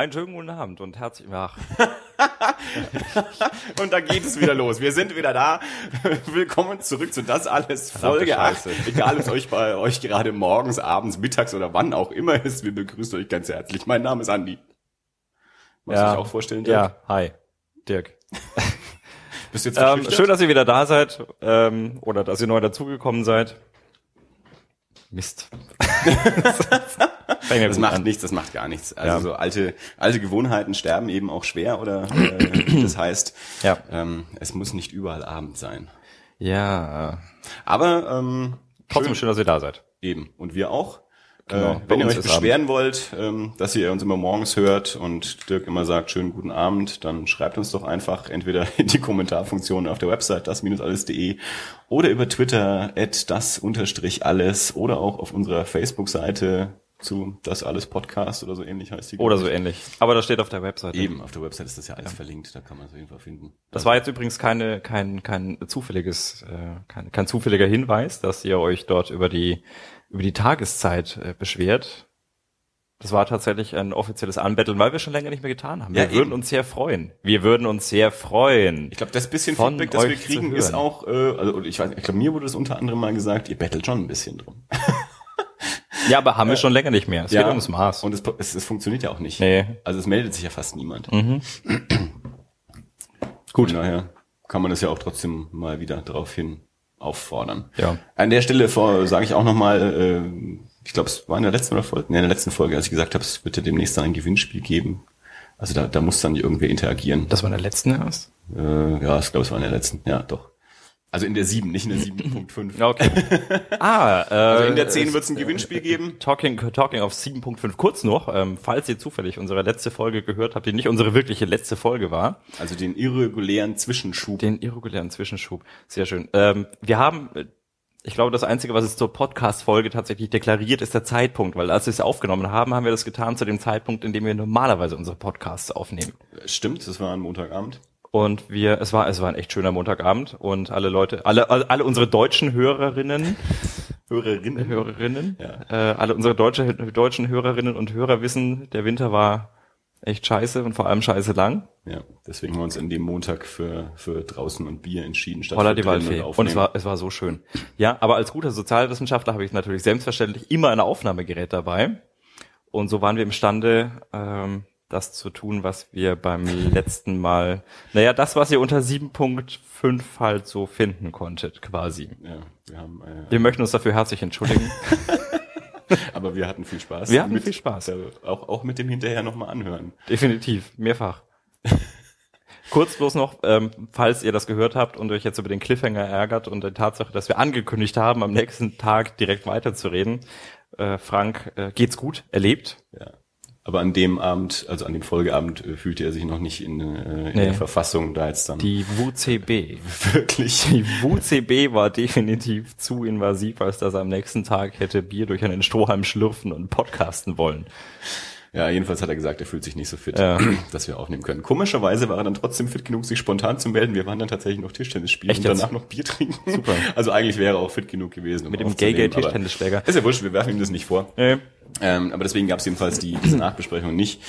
Einen schönen guten Abend und herzlich ach, Und da geht es wieder los. Wir sind wieder da. Willkommen zurück zu das alles Folge 8. Scheiße. Egal, ob es euch bei euch gerade morgens, abends, mittags oder wann auch immer ist. Wir begrüßen euch ganz herzlich. Mein Name ist Andi. Magst du dich auch vorstellen, Dirk? Ja, hi, Dirk. Bist du jetzt Ähm, schön, dass ihr wieder da seid ähm, oder dass ihr neu dazugekommen seid. Mist. Das macht nichts, das macht gar nichts. Also Ja. so alte, alte Gewohnheiten sterben eben auch schwer oder äh, das heißt, Ja. ähm, es muss nicht überall Abend sein. Ja, Aber ähm, trotzdem schön, dass ihr da seid. Eben. Und wir auch. Genau. Äh, wenn ihr euch beschweren wollt, ähm, dass ihr uns immer morgens hört und Dirk immer sagt, schönen guten Abend, dann schreibt uns doch einfach entweder in die Kommentarfunktion auf der Website das-alles.de oder über Twitter at das unterstrich alles oder auch auf unserer Facebook-Seite zu das alles Podcast oder so ähnlich heißt die. Oder so ähnlich. Aber das steht auf der Webseite. ich. Eben, auf der Website ist das ja alles verlinkt, da kann man es auf jeden Fall finden. Das war jetzt übrigens keine, kein, kein zufälliges, äh, kein, kein zufälliger Hinweis, dass ihr euch dort über die, über die Tageszeit äh, beschwert. Das war tatsächlich ein offizielles Anbetteln, weil wir schon länger nicht mehr getan haben. Wir Ja, würden eben. uns sehr freuen. Wir würden uns sehr freuen. Ich glaube, das bisschen Feedback, das wir kriegen, ist auch, äh, also ich weiß, ich glaube, mir wurde das unter anderem mal gesagt, ihr bettelt schon ein bisschen drum. Ja, aber haben wir schon länger nicht mehr. Es geht ums Maß. Und es, es, es funktioniert ja auch nicht. Nee. Also es meldet sich ja fast niemand. Mhm. Gut. Von daher kann man das ja auch trotzdem mal wieder daraufhin auffordern. Ja. An der Stelle sage ich auch nochmal, äh, ich glaube, es war in der letzten oder Folge, nee, in der letzten Folge, als ich gesagt habe, es wird ja demnächst dann ein Gewinnspiel geben. Also da, da muss dann irgendwer interagieren. Das war in der letzten erst? Äh, ja, ich glaube, es war in der letzten. Ja, doch. Also in der 7, nicht in der 7.5. Okay. ah, äh, Also in der 10 wird es ein Gewinnspiel geben. Talking, Talking auf 7.5 kurz noch, ähm, falls ihr zufällig unsere letzte Folge gehört habt, die nicht unsere wirkliche letzte Folge war, Also den irregulären Zwischenschub. den irregulären Zwischenschub. Sehr schön. Ähm, wir haben, äh, ich glaube, das Einzige, was es zur Podcast-Folge tatsächlich deklariert, ist der Zeitpunkt, weil als wir es aufgenommen haben, haben wir das getan zu dem Zeitpunkt, in dem wir normalerweise unsere Podcasts aufnehmen. Stimmt, das war ein Montagabend. Und wir, es war, es war ein echt schöner Montagabend und alle Leute, alle, alle, unsere deutschen Hörerinnen, Hörerinnen. Hörerinnen, Ja. äh, alle unsere deutsche, deutschen Hörerinnen und Hörer wissen, der Winter war echt scheiße und vor allem scheiße lang. Ja, deswegen haben wir uns an dem Montag für, für draußen und Bier entschieden. statt Holla die Waldfee. Und aufnehmen. es war, es war so schön. Ja, aber als guter Sozialwissenschaftler habe ich natürlich selbstverständlich immer ein Aufnahmegerät dabei. Und so waren wir imstande, ähm, das zu tun, was wir beim letzten Mal, naja, das, was ihr unter 7.5 halt so finden konntet, quasi. Ja, wir haben, äh, Wir möchten uns dafür herzlich entschuldigen. aber wir hatten viel Spaß. Wir hatten mit, viel Spaß. Auch, auch mit dem hinterher nochmal anhören. Definitiv, mehrfach. Kurz bloß noch, ähm, falls ihr das gehört habt und euch jetzt über den Cliffhanger ärgert und die Tatsache, dass wir angekündigt haben, am nächsten Tag direkt weiterzureden. Äh, Frank, äh, geht's gut? Erlebt? Ja. Aber an dem Abend, also an dem Folgeabend, äh, fühlte er sich noch nicht in, äh, in Nee. der Verfassung, da jetzt dann Die WCB. wirklich. Die WCB war definitiv zu invasiv, als dass er am nächsten Tag hätte Bier durch einen Strohhalm schlürfen und podcasten wollen. Ja, jedenfalls hat er gesagt, er fühlt sich nicht so fit, Ja. dass wir aufnehmen können. Komischerweise war er dann trotzdem fit genug, sich spontan zu melden. Wir waren dann tatsächlich noch Tischtennis spielen Echt und jetzt? danach noch Bier trinken. Super. Also eigentlich wäre er auch fit genug gewesen. Um Mit dem aufzunehmen, Gay-Gay aber Tischtennisschläger. Ist ja wurscht, wir werfen ihm das nicht vor. Nee. Ähm, aber deswegen gab es jedenfalls die, diese Nachbesprechung nicht.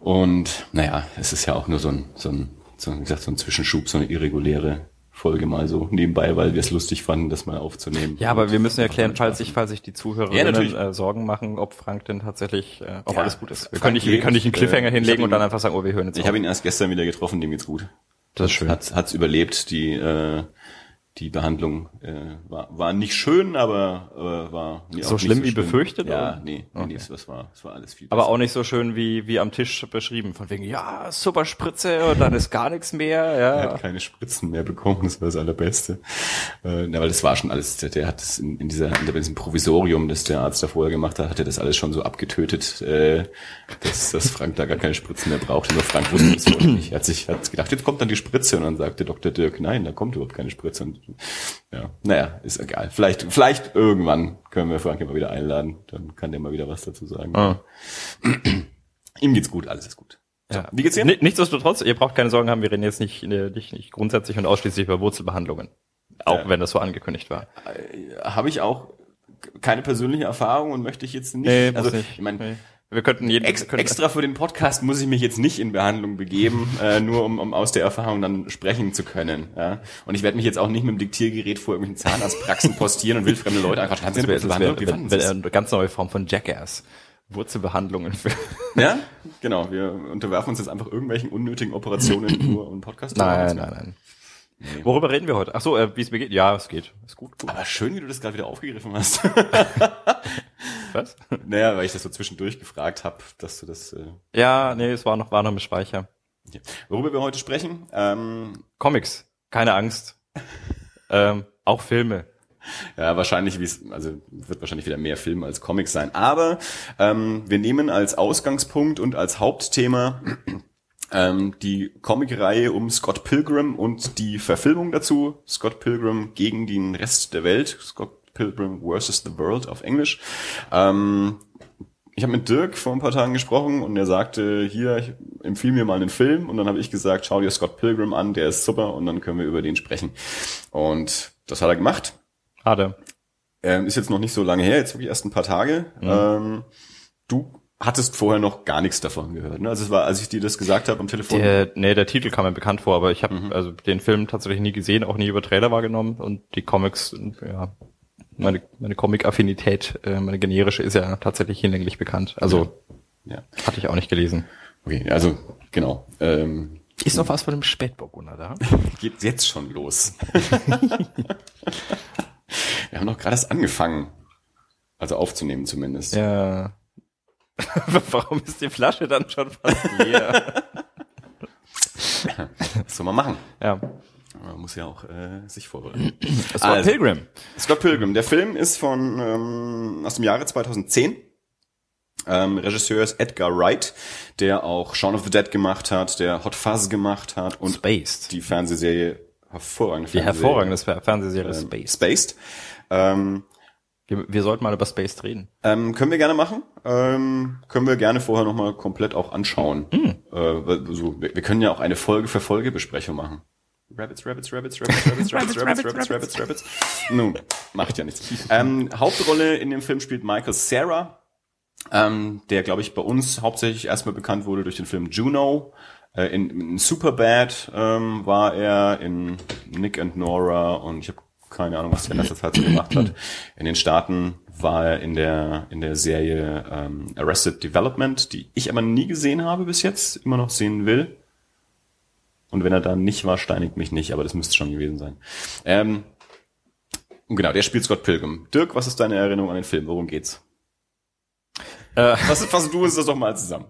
Und naja, es ist ja auch nur so ein, so ein, so, wie gesagt, so ein Zwischenschub, so eine irreguläre Folge mal so nebenbei, weil wir es lustig fanden, das mal aufzunehmen. Ja, aber wir müssen erklären, falls sich, falls sich die Ja, Zuhörerinnen natürlich. äh, Sorgen machen, ob Frank denn tatsächlich, äh, ob Ja, alles gut ist. Wir können nicht, wir können nicht einen Cliffhanger äh, hinlegen hab und dann ihn- einfach sagen, oh, wir hören jetzt Ich habe ihn erst gestern wieder getroffen, dem geht's gut. Das ist schön. Hat hat's überlebt. Die äh, die Behandlung äh, war war nicht schön, aber äh, war nee, So schlimm wie befürchtet, Ja, oder? nee, nee, nee, das war das war alles viel. Aber besser. auch nicht so schön wie, wie am Tisch beschrieben. Von wegen, ja, super Spritze und dann ist gar nichts mehr, Er ja. hat keine Spritzen mehr bekommen, das war das Allerbeste. Äh, na, weil das war schon alles, der, der hat das in, in, dieser, in diesem Provisorium, das der Arzt da vorher gemacht hat, hat er das alles schon so abgetötet, äh, dass, dass Frank da gar keine Spritzen mehr braucht. Nur Frank wusste das vorher nicht. Er hat sich hat gedacht, jetzt kommt dann die Spritze und dann sagte Dr. Dirk, nein, da kommt überhaupt keine Spritze. Und, ja, naja, ist egal. Vielleicht, vielleicht irgendwann können wir Frank immer wieder einladen, dann kann der mal wieder was dazu sagen. Ah. Ihm geht's gut, alles ist gut. So, Ja. Wie geht's dir? Ni- Nichtsdestotrotz, ihr braucht keine Sorgen haben, wir reden jetzt nicht, äh, nicht, nicht grundsätzlich und ausschließlich über Wurzelbehandlungen. Auch Ja. wenn das so angekündigt war. habe ich auch keine persönliche Erfahrung und möchte ich jetzt nicht. Nee, also nicht. ich meine, Nee. Wir könnten jeden Ex könnten, extra für den Podcast muss ich mich jetzt nicht in Behandlung begeben, äh, nur um, um aus der Erfahrung dann sprechen zu können. Ja? Und ich werde mich jetzt auch nicht mit dem Diktiergerät vor irgendwelchen Zahnarztpraxen postieren und wildfremde Leute einfach wäre das wär, wär, wär eine ganz neue Form von Jackass. Wurzelbehandlungen für. Ja, genau. Wir unterwerfen uns jetzt einfach irgendwelchen unnötigen Operationen nur um Podcast. zu Nein, machen. nein, nein. Worüber reden wir heute? Ach so, äh, wie es mir geht. Ja, es geht. Ist gut. gut. Aber schön, wie du das gerade wieder aufgegriffen hast. Was? naja, weil ich das so zwischendurch gefragt habe, dass du das. Äh, Ja, nee, es war noch, war noch im Speicher. ja. Worüber wir heute sprechen? Ähm, Comics. Keine Angst. ähm, auch Filme. Ja, wahrscheinlich, wie es, also wird wahrscheinlich wieder mehr Film als Comics sein. Aber ähm, wir nehmen als Ausgangspunkt und als Hauptthema ähm, die Comicreihe um Scott Pilgrim und die Verfilmung dazu. Scott Pilgrim gegen den Rest der Welt. Scott Pilgrim versus the World auf Englisch. Ähm, ich habe mit Dirk vor ein paar Tagen gesprochen und er sagte, hier, ich empfiehl mir mal einen Film. Und dann habe ich gesagt, schau dir Scott Pilgrim an, der ist super und dann können wir über den sprechen. Und das hat er gemacht. Schade. Ähm, ist jetzt noch nicht so lange her, jetzt wirklich erst ein paar Tage. Ähm, du hattest vorher noch gar nichts davon gehört. Ne? Also es war, als ich dir das gesagt habe am Telefon. Der, nee, der Titel kam mir bekannt vor, aber ich habe also den Film tatsächlich nie gesehen, auch nie über Trailer wahrgenommen und die Comics, ja, meine, meine Comic-Affinität, äh, meine generische ist ja tatsächlich hinlänglich bekannt. Also ja. hatte ich auch nicht gelesen. Okay, also genau. Ähm, Ist noch was von dem Spätburgunder da? geht jetzt schon los. Wir haben noch gerade erst angefangen. Also aufzunehmen zumindest. Ja. Warum ist die Flasche dann schon fast leer? Was soll man machen? ja. Man muss ja auch äh, sich vorbereiten. War Also. Pilgrim. Scott Pilgrim. Der Film ist von ähm, aus dem Jahre 2010. Ähm, Regisseur ist Edgar Wright, der auch Shaun of the Dead gemacht hat, der Hot Fuzz gemacht hat und Spaced. die Fernsehserie hervorragende Die Fernsehserie, hervorragende Fer- Fernsehserie ähm, Spaced. Spaced. Ähm, Wir, wir sollten mal über Spaced reden. ähm, können wir gerne machen. Ähm, können wir gerne vorher nochmal komplett auch anschauen. Äh, weil so, wir, wir können ja auch eine Folge für Folge Besprechung machen. Rabbits, Rabbits, Rabbits, Rabbits, Rabbits, Rabbits, Rabbits, Rabbits, Rabbits, Rabbits. Nun, macht ja nichts. Ähm, Hauptrolle in dem Film spielt Michael Sarah, ähm, der, glaube ich, bei uns hauptsächlich erstmal bekannt wurde durch den Film Juno. Äh, in, in Superbad ähm, war er, in Nick and Nora und ich habe keine Ahnung, was der in letzter Zeit so gemacht hat. In den Staaten war er in der in der Serie ähm, Arrested Development, die ich aber nie gesehen habe bis jetzt, immer noch sehen will. Und wenn er da nicht war, steinigt mich nicht, aber das müsste schon gewesen sein. Ähm, genau, der spielt Scott Pilgrim. Dirk, was ist deine Erinnerung an den Film? Worum geht's? Äh, Was, fass du uns das doch mal zusammen.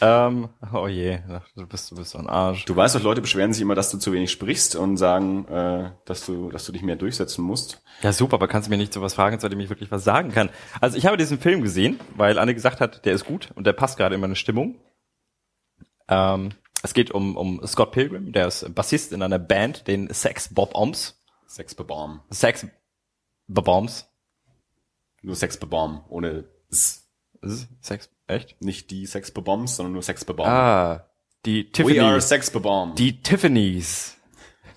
ähm, oh je, du bist, du bist so ein Arsch. Du weißt doch, Leute beschweren sich immer, dass du zu wenig sprichst und sagen, äh, dass du, dass du dich mehr durchsetzen musst. Ja, super, aber kannst du mir nicht sowas fragen, zu dem ich wirklich was sagen kann? Also ich habe diesen Film gesehen, weil Anne gesagt hat, der ist gut und der passt gerade in meine Stimmung. Ähm, es geht um, um Scott Pilgrim, der ist Bassist in einer Band, den Sex Bob Oms. Sex Bebom. Sex Bob Oms. Nur Sex Bebom, ohne S. Sex, echt? Nicht die Sex Bebombs, sondern nur Sex Bebom. Ah, die We are. Sex Bebom. Die Tiffany's.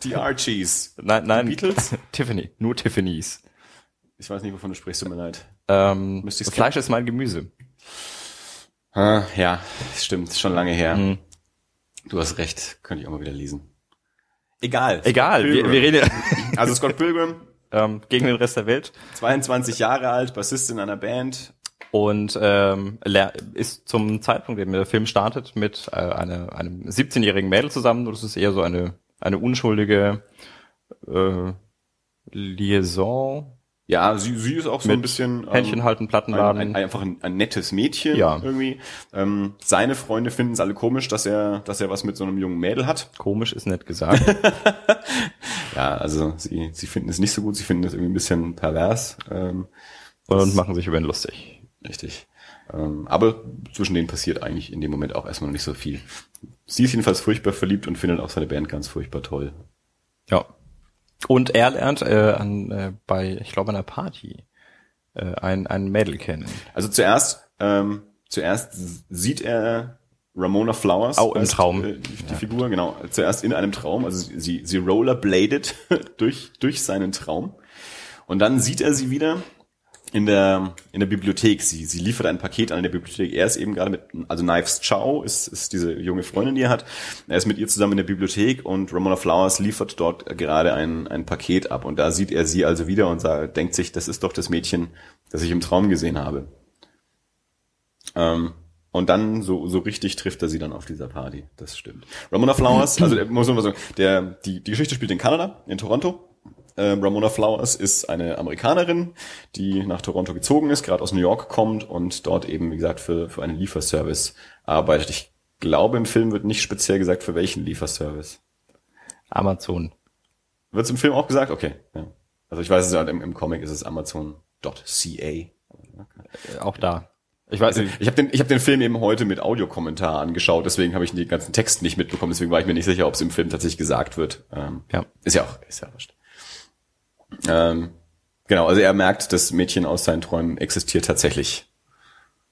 Die Archies. Nein, nein. Beatles? Tiffany, nur Tiffany's. Ich weiß nicht, wovon du sprichst, tut mir leid. Ähm, Fleisch ist mein Gemüse. Ah, ja, stimmt, schon lange her. Mhm. Du hast recht, könnte ich auch mal wieder lesen. Egal. Egal, wir, wir reden Also Scott Pilgrim, ähm, gegen den Rest der Welt. 22 Jahre alt, Bassist in einer Band. und ähm, ist zum Zeitpunkt, in dem der Film startet, mit äh, einer, einem 17-jährigen Mädel zusammen. Das ist eher so eine eine unschuldige äh, Liaison, Ja, sie, sie ist auch so ein bisschen ähm, Händchen halten, ein, Plattenladen. ein, einfach ein, ein nettes Mädchen Ja. irgendwie. Ähm, seine Freunde finden es alle komisch, dass er, dass er was mit so einem jungen Mädel hat. Komisch ist nett gesagt. Ja, also sie, sie finden es nicht so gut, sie finden es irgendwie ein bisschen pervers. Ähm, und machen sich über ihn lustig. richtig. Ähm, aber zwischen denen passiert eigentlich in dem Moment auch erstmal noch nicht so viel. Sie ist jedenfalls furchtbar verliebt und findet auch seine Band ganz furchtbar toll. Ja. Und er lernt äh, an, äh, bei, ich glaube, einer Party äh, ein, ein Mädel kennen. Also zuerst, ähm, zuerst sieht er Ramona Flowers. Auch im als, Traum. Äh, die, die Figur, genau. Zuerst in einem Traum. Also sie, sie rollerbladet durch, durch seinen Traum. Und dann sieht er sie wieder in der in der Bibliothek. Sie sie liefert ein Paket an der Bibliothek. Er ist eben gerade mit also Knives Chow ist ist diese junge Freundin, die er hat. Er ist mit ihr zusammen in der Bibliothek und Ramona Flowers liefert dort gerade ein ein Paket ab und da sieht er sie also wieder und sagt, denkt sich, das ist doch das Mädchen, das ich im Traum gesehen habe. Ähm, und dann so, so richtig trifft er sie dann auf dieser Party. Das stimmt. Ramona Flowers, also muss man mal sagen, der, die, die Geschichte spielt in Kanada, in Toronto. Ähm, Ramona Flowers ist eine Amerikanerin, die nach Toronto gezogen ist, gerade aus New York kommt und dort eben, wie gesagt, für, für einen Lieferservice arbeitet. Ich glaube, im Film wird nicht speziell gesagt, für welchen Lieferservice. Amazon. Wird es im Film auch gesagt? Okay. Ja. Also ich weiß es ja, im, im Comic ist es Amazon.ca. Okay. Auch da. Ich weiß also, ich habe den, ich hab den Film eben heute mit Audiokommentar angeschaut, deswegen habe ich den ganzen Text nicht mitbekommen, deswegen war ich mir nicht sicher, ob es im Film tatsächlich gesagt wird. Ähm, ja. Ist ja auch, ist ja wurscht. Ähm, genau, also er merkt, das Mädchen aus seinen Träumen existiert tatsächlich.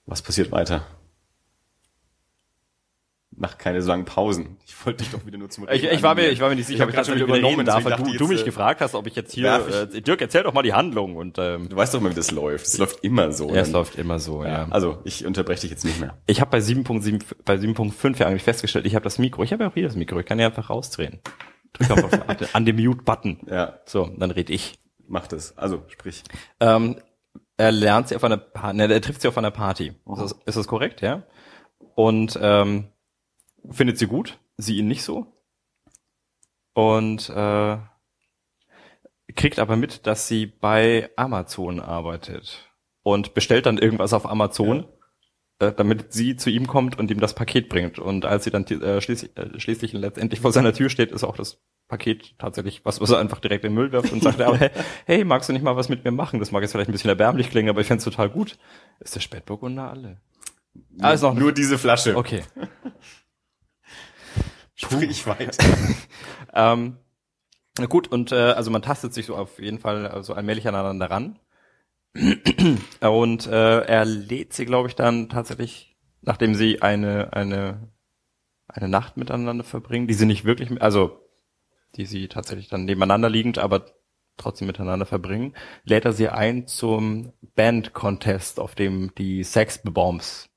Was passiert weiter? Mach keine so langen Pausen. Ich wollte dich doch wieder nur zum Reden Ich, ich war mir, ich war mir nicht sicher, ob ich das schon übernommen darf, weil du, du mich gefragt hast, ob ich jetzt hier, äh, Dirk, erzähl doch mal die Handlung und ähm, Du weißt doch mal, wie das läuft. Es läuft immer so. Ja, es läuft immer so, ja. ja. Also, ich unterbreche dich jetzt nicht mehr. Ich habe bei 7.7 bei 7.5 ja eigentlich festgestellt, ich habe das Mikro, ich habe ja auch hier das Mikro, ich kann ja einfach rausdrehen. Drück auf, an den Mute-Button. Ja. So, dann red ich. Mach das. Also, sprich. Ähm, er lernt sie auf einer Party, ne, er trifft sie auf einer Party. Ist das, ist das korrekt, ja? Und ähm, findet sie gut, sie ihn nicht so. Und äh, kriegt aber mit, dass sie bei Amazon arbeitet und bestellt dann irgendwas auf Amazon, ja. Äh, damit sie zu ihm kommt und ihm das Paket bringt. Und als sie dann äh, schließlich, äh, schließlich letztendlich vor seiner Tür steht, ist auch das Paket tatsächlich was, was er einfach direkt in den Müll wirft und sagt, aber, hey, hey, magst du nicht mal was mit mir machen? Das mag jetzt vielleicht ein bisschen erbärmlich klingen, aber ich fände total gut. Ist der Spätburgunder alle? Ah, ist noch nur diese Flasche. Okay. Sprich weiter. ähm, gut, und äh, also man tastet sich so auf jeden Fall so also allmählich aneinander ran. und äh, er lädt sie, glaube ich, dann tatsächlich, nachdem sie eine, eine, eine Nacht miteinander verbringen, die sie nicht wirklich, also die sie tatsächlich dann nebeneinander liegend, aber trotzdem miteinander verbringen, lädt er sie ein zum Band-Contest, auf dem die Sex Bombs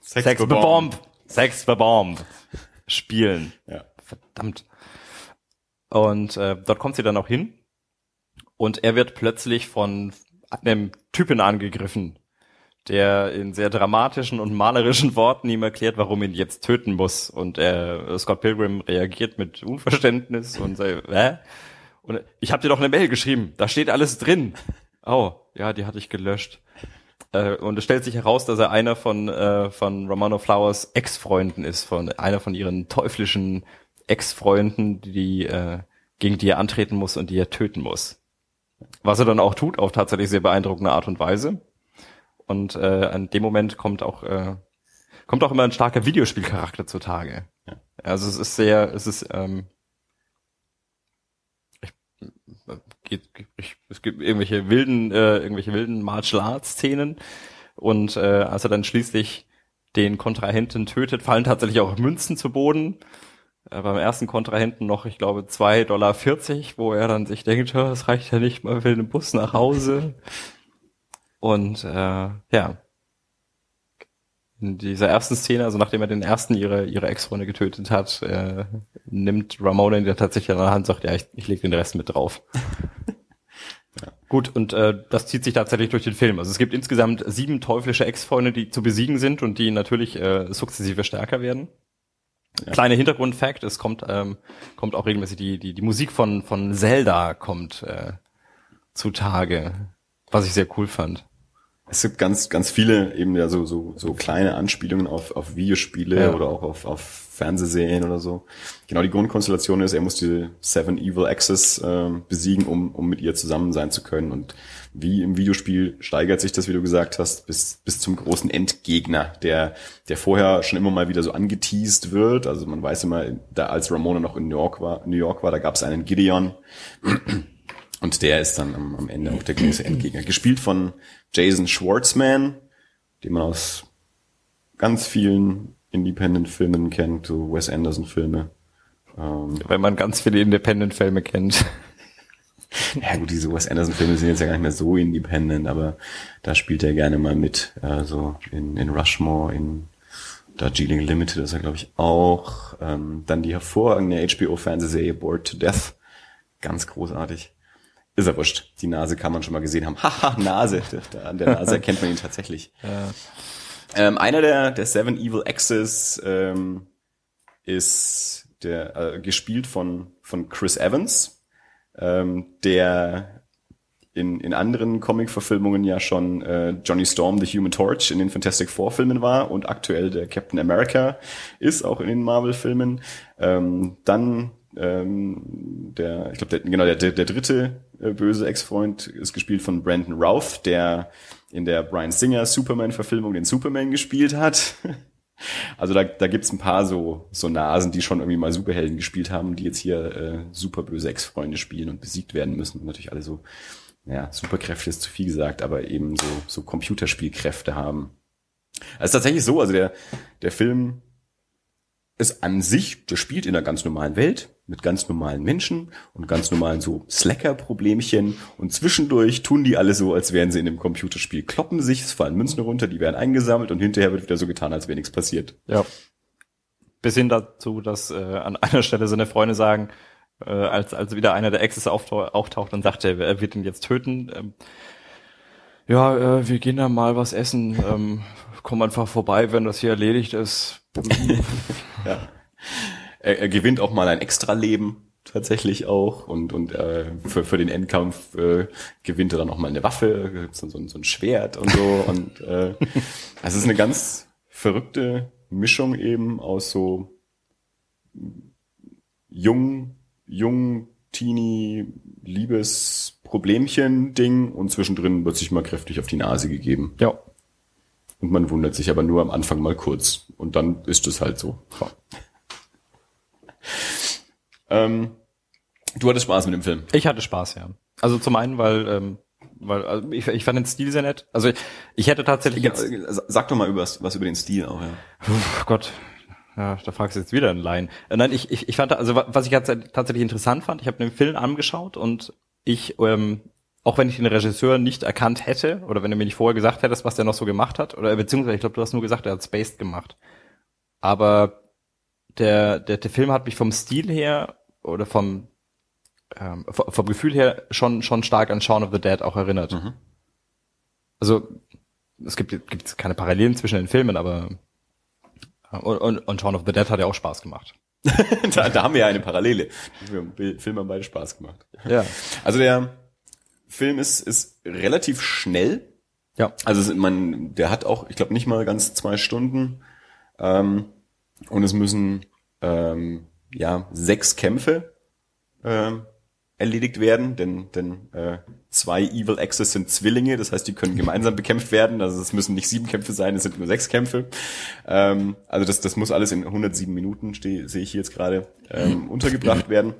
Sex, Bomb Sex Bomb spielen. Ja. Verdammt. Und äh, dort kommt sie dann auch hin und er wird plötzlich von einem Typen angegriffen, der in sehr dramatischen und malerischen Worten ihm erklärt, warum ihn jetzt töten muss. Und er, Scott Pilgrim reagiert mit Unverständnis und sagt, hä? Und ich habe dir doch eine Mail geschrieben, da steht alles drin. Oh, ja, die hatte ich gelöscht. Äh, und es stellt sich heraus, dass er einer von, äh, von Romano Flowers Ex-Freunden ist, von einer von ihren teuflischen Ex-Freunden, die, äh, gegen die er antreten muss und die er töten muss. Was er dann auch tut, auf tatsächlich sehr beeindruckende Art und Weise. Und äh, an dem Moment kommt auch äh, kommt auch immer ein starker Videospielcharakter zutage. Ja. Also es ist sehr, es ist ähm, geht, ich, es gibt irgendwelche wilden, äh, irgendwelche wilden Martial Arts Szenen und äh, als er dann schließlich den Kontrahenten tötet, fallen tatsächlich auch Münzen zu Boden. Äh, beim ersten Kontrahenten noch, ich glaube, zwei Dollar, vierzig, wo er dann sich denkt, es reicht ja nicht mal für den Bus nach Hause. Und äh, ja, in dieser ersten Szene, also nachdem er den ersten ihre, ihre Ex-Freunde getötet hat, äh, nimmt Ramona ihn tatsächlich an der Hand und sagt, ja, ich, ich leg den Rest mit drauf. ja. Gut, und äh, das zieht sich tatsächlich durch den Film. Also es gibt insgesamt sieben teuflische Ex-Freunde, die zu besiegen sind und die natürlich äh, sukzessive stärker werden. Ja. Kleiner Hintergrundfakt, es kommt, ähm, kommt auch regelmäßig die, die, die Musik von, von Zelda kommt äh, zutage, was ich sehr cool fand. Es gibt ganz, ganz viele eben ja so, so, so kleine Anspielungen auf, auf Videospiele ja. oder auch auf, auf Fernsehserien oder so. Genau, die Grundkonstellation ist, er muss die Seven Evil Axis äh, besiegen, um, um mit ihr zusammen sein zu können. Und wie im Videospiel steigert sich das, wie du gesagt hast, bis, bis zum großen Endgegner, der, der vorher schon immer mal wieder so angeteased wird. Also man weiß immer, da als Ramona noch in New York war, New York war, da gab es einen Gideon. Und der ist dann am, am Ende auch der große Endgegner. Gespielt von Jason Schwartzman, den man aus ganz vielen Independent-Filmen kennt, so Wes Anderson-Filme. Ähm, Wenn man ganz viele Independent-Filme kennt. Ja gut, diese Wes Anderson-Filme sind jetzt ja gar nicht mehr so independent, aber da spielt er gerne mal mit. Also in, in Rushmore, in Darjeeling Limited ist er, glaube ich, auch. Ähm, dann die hervorragende HBO-Fernsehserie Bored to Death. Ganz großartig. Ist er wurscht. Die Nase kann man schon mal gesehen haben. Haha, Nase. An der Nase erkennt man ihn tatsächlich. Ja. Ähm, einer der, der Seven Evil Exes ähm, ist der äh, gespielt von, von Chris Evans, ähm, der in, in anderen Comic-Verfilmungen ja schon äh, Johnny Storm, The Human Torch in den Fantastic Four-Filmen war und aktuell der Captain America ist, auch in den Marvel-Filmen. Ähm, dann ähm, der, ich glaube, der, genau, der, der dritte äh, böse Ex-Freund ist gespielt von Brandon Routh, der in der Brian Singer Superman-Verfilmung den Superman gespielt hat. Also da, da gibt's ein paar so, so Nasen, die schon irgendwie mal Superhelden gespielt haben, die jetzt hier äh, super böse Ex-Freunde spielen und besiegt werden müssen. Und natürlich alle so ja, Superkräfte ist zu viel gesagt, aber eben so, so Computerspielkräfte haben. Es ist tatsächlich so, also der, der Film ist an sich, der spielt in einer ganz normalen Welt mit ganz normalen Menschen und ganz normalen so Slacker-Problemchen und zwischendurch tun die alle so, als wären sie in einem Computerspiel, kloppen sich, es fallen Münzen runter, die werden eingesammelt und hinterher wird wieder so getan, als wäre nichts passiert. Ja. Bis hin dazu, dass äh, an einer Stelle seine Freunde sagen, äh, als, als wieder einer der Exes auftaucht und sagt, er wird ihn jetzt töten. Ähm, ja, äh, wir gehen da mal was essen. Ähm, komm einfach vorbei, wenn das hier erledigt ist. ja. Er, er gewinnt auch mal ein Extra-Leben tatsächlich auch und und äh, für für den Endkampf äh, gewinnt er dann auch mal eine Waffe, gibt's dann so, so ein Schwert und so und äh, also es ist eine ganz verrückte Mischung eben aus so jung jung, teeny, Liebesproblemchen-Ding und zwischendrin wird sich mal kräftig auf die Nase gegeben. Ja. Und man wundert sich aber nur am Anfang mal kurz. Und dann ist es halt so. Ja. Ähm, du hattest Spaß mit dem Film. Ich hatte Spaß, ja. Also zum einen, weil, ähm, weil also ich, ich fand den Stil sehr nett. Also ich, ich hätte tatsächlich. Ja, sag doch mal über, was über den Stil auch, ja. Puh, Gott, ja, da fragst du jetzt wieder einen Laien. Äh, nein, ich, ich, ich fand, also was ich tatsächlich interessant fand, ich habe den Film angeschaut und ich, ähm, auch wenn ich den Regisseur nicht erkannt hätte, oder wenn du mir nicht vorher gesagt hättest, was der noch so gemacht hat, oder beziehungsweise ich glaube, du hast nur gesagt, er hat Spaced gemacht. Aber der, der, der Film hat mich vom Stil her oder vom, ähm, vom Gefühl her schon, schon stark an Shaun of the Dead auch erinnert. Mhm. Also es gibt, gibt keine Parallelen zwischen den Filmen, aber und, und, und Shaun of the Dead hat ja auch Spaß gemacht. da, da haben wir ja eine Parallele. Die Filme haben beide Spaß gemacht. Ja. Also der Film ist, ist relativ schnell. Ja. Also man, der hat auch, ich glaube, nicht mal ganz zwei Stunden. Ähm, und es müssen ähm, ja sechs Kämpfe ähm, erledigt werden, denn, denn äh, zwei Evil Axes sind Zwillinge, das heißt, die können gemeinsam bekämpft werden. Also es müssen nicht sieben Kämpfe sein, es sind nur sechs Kämpfe. Ähm, also das, das muss alles in 107 Minuten, sehe ich hier jetzt gerade, ähm, untergebracht werden.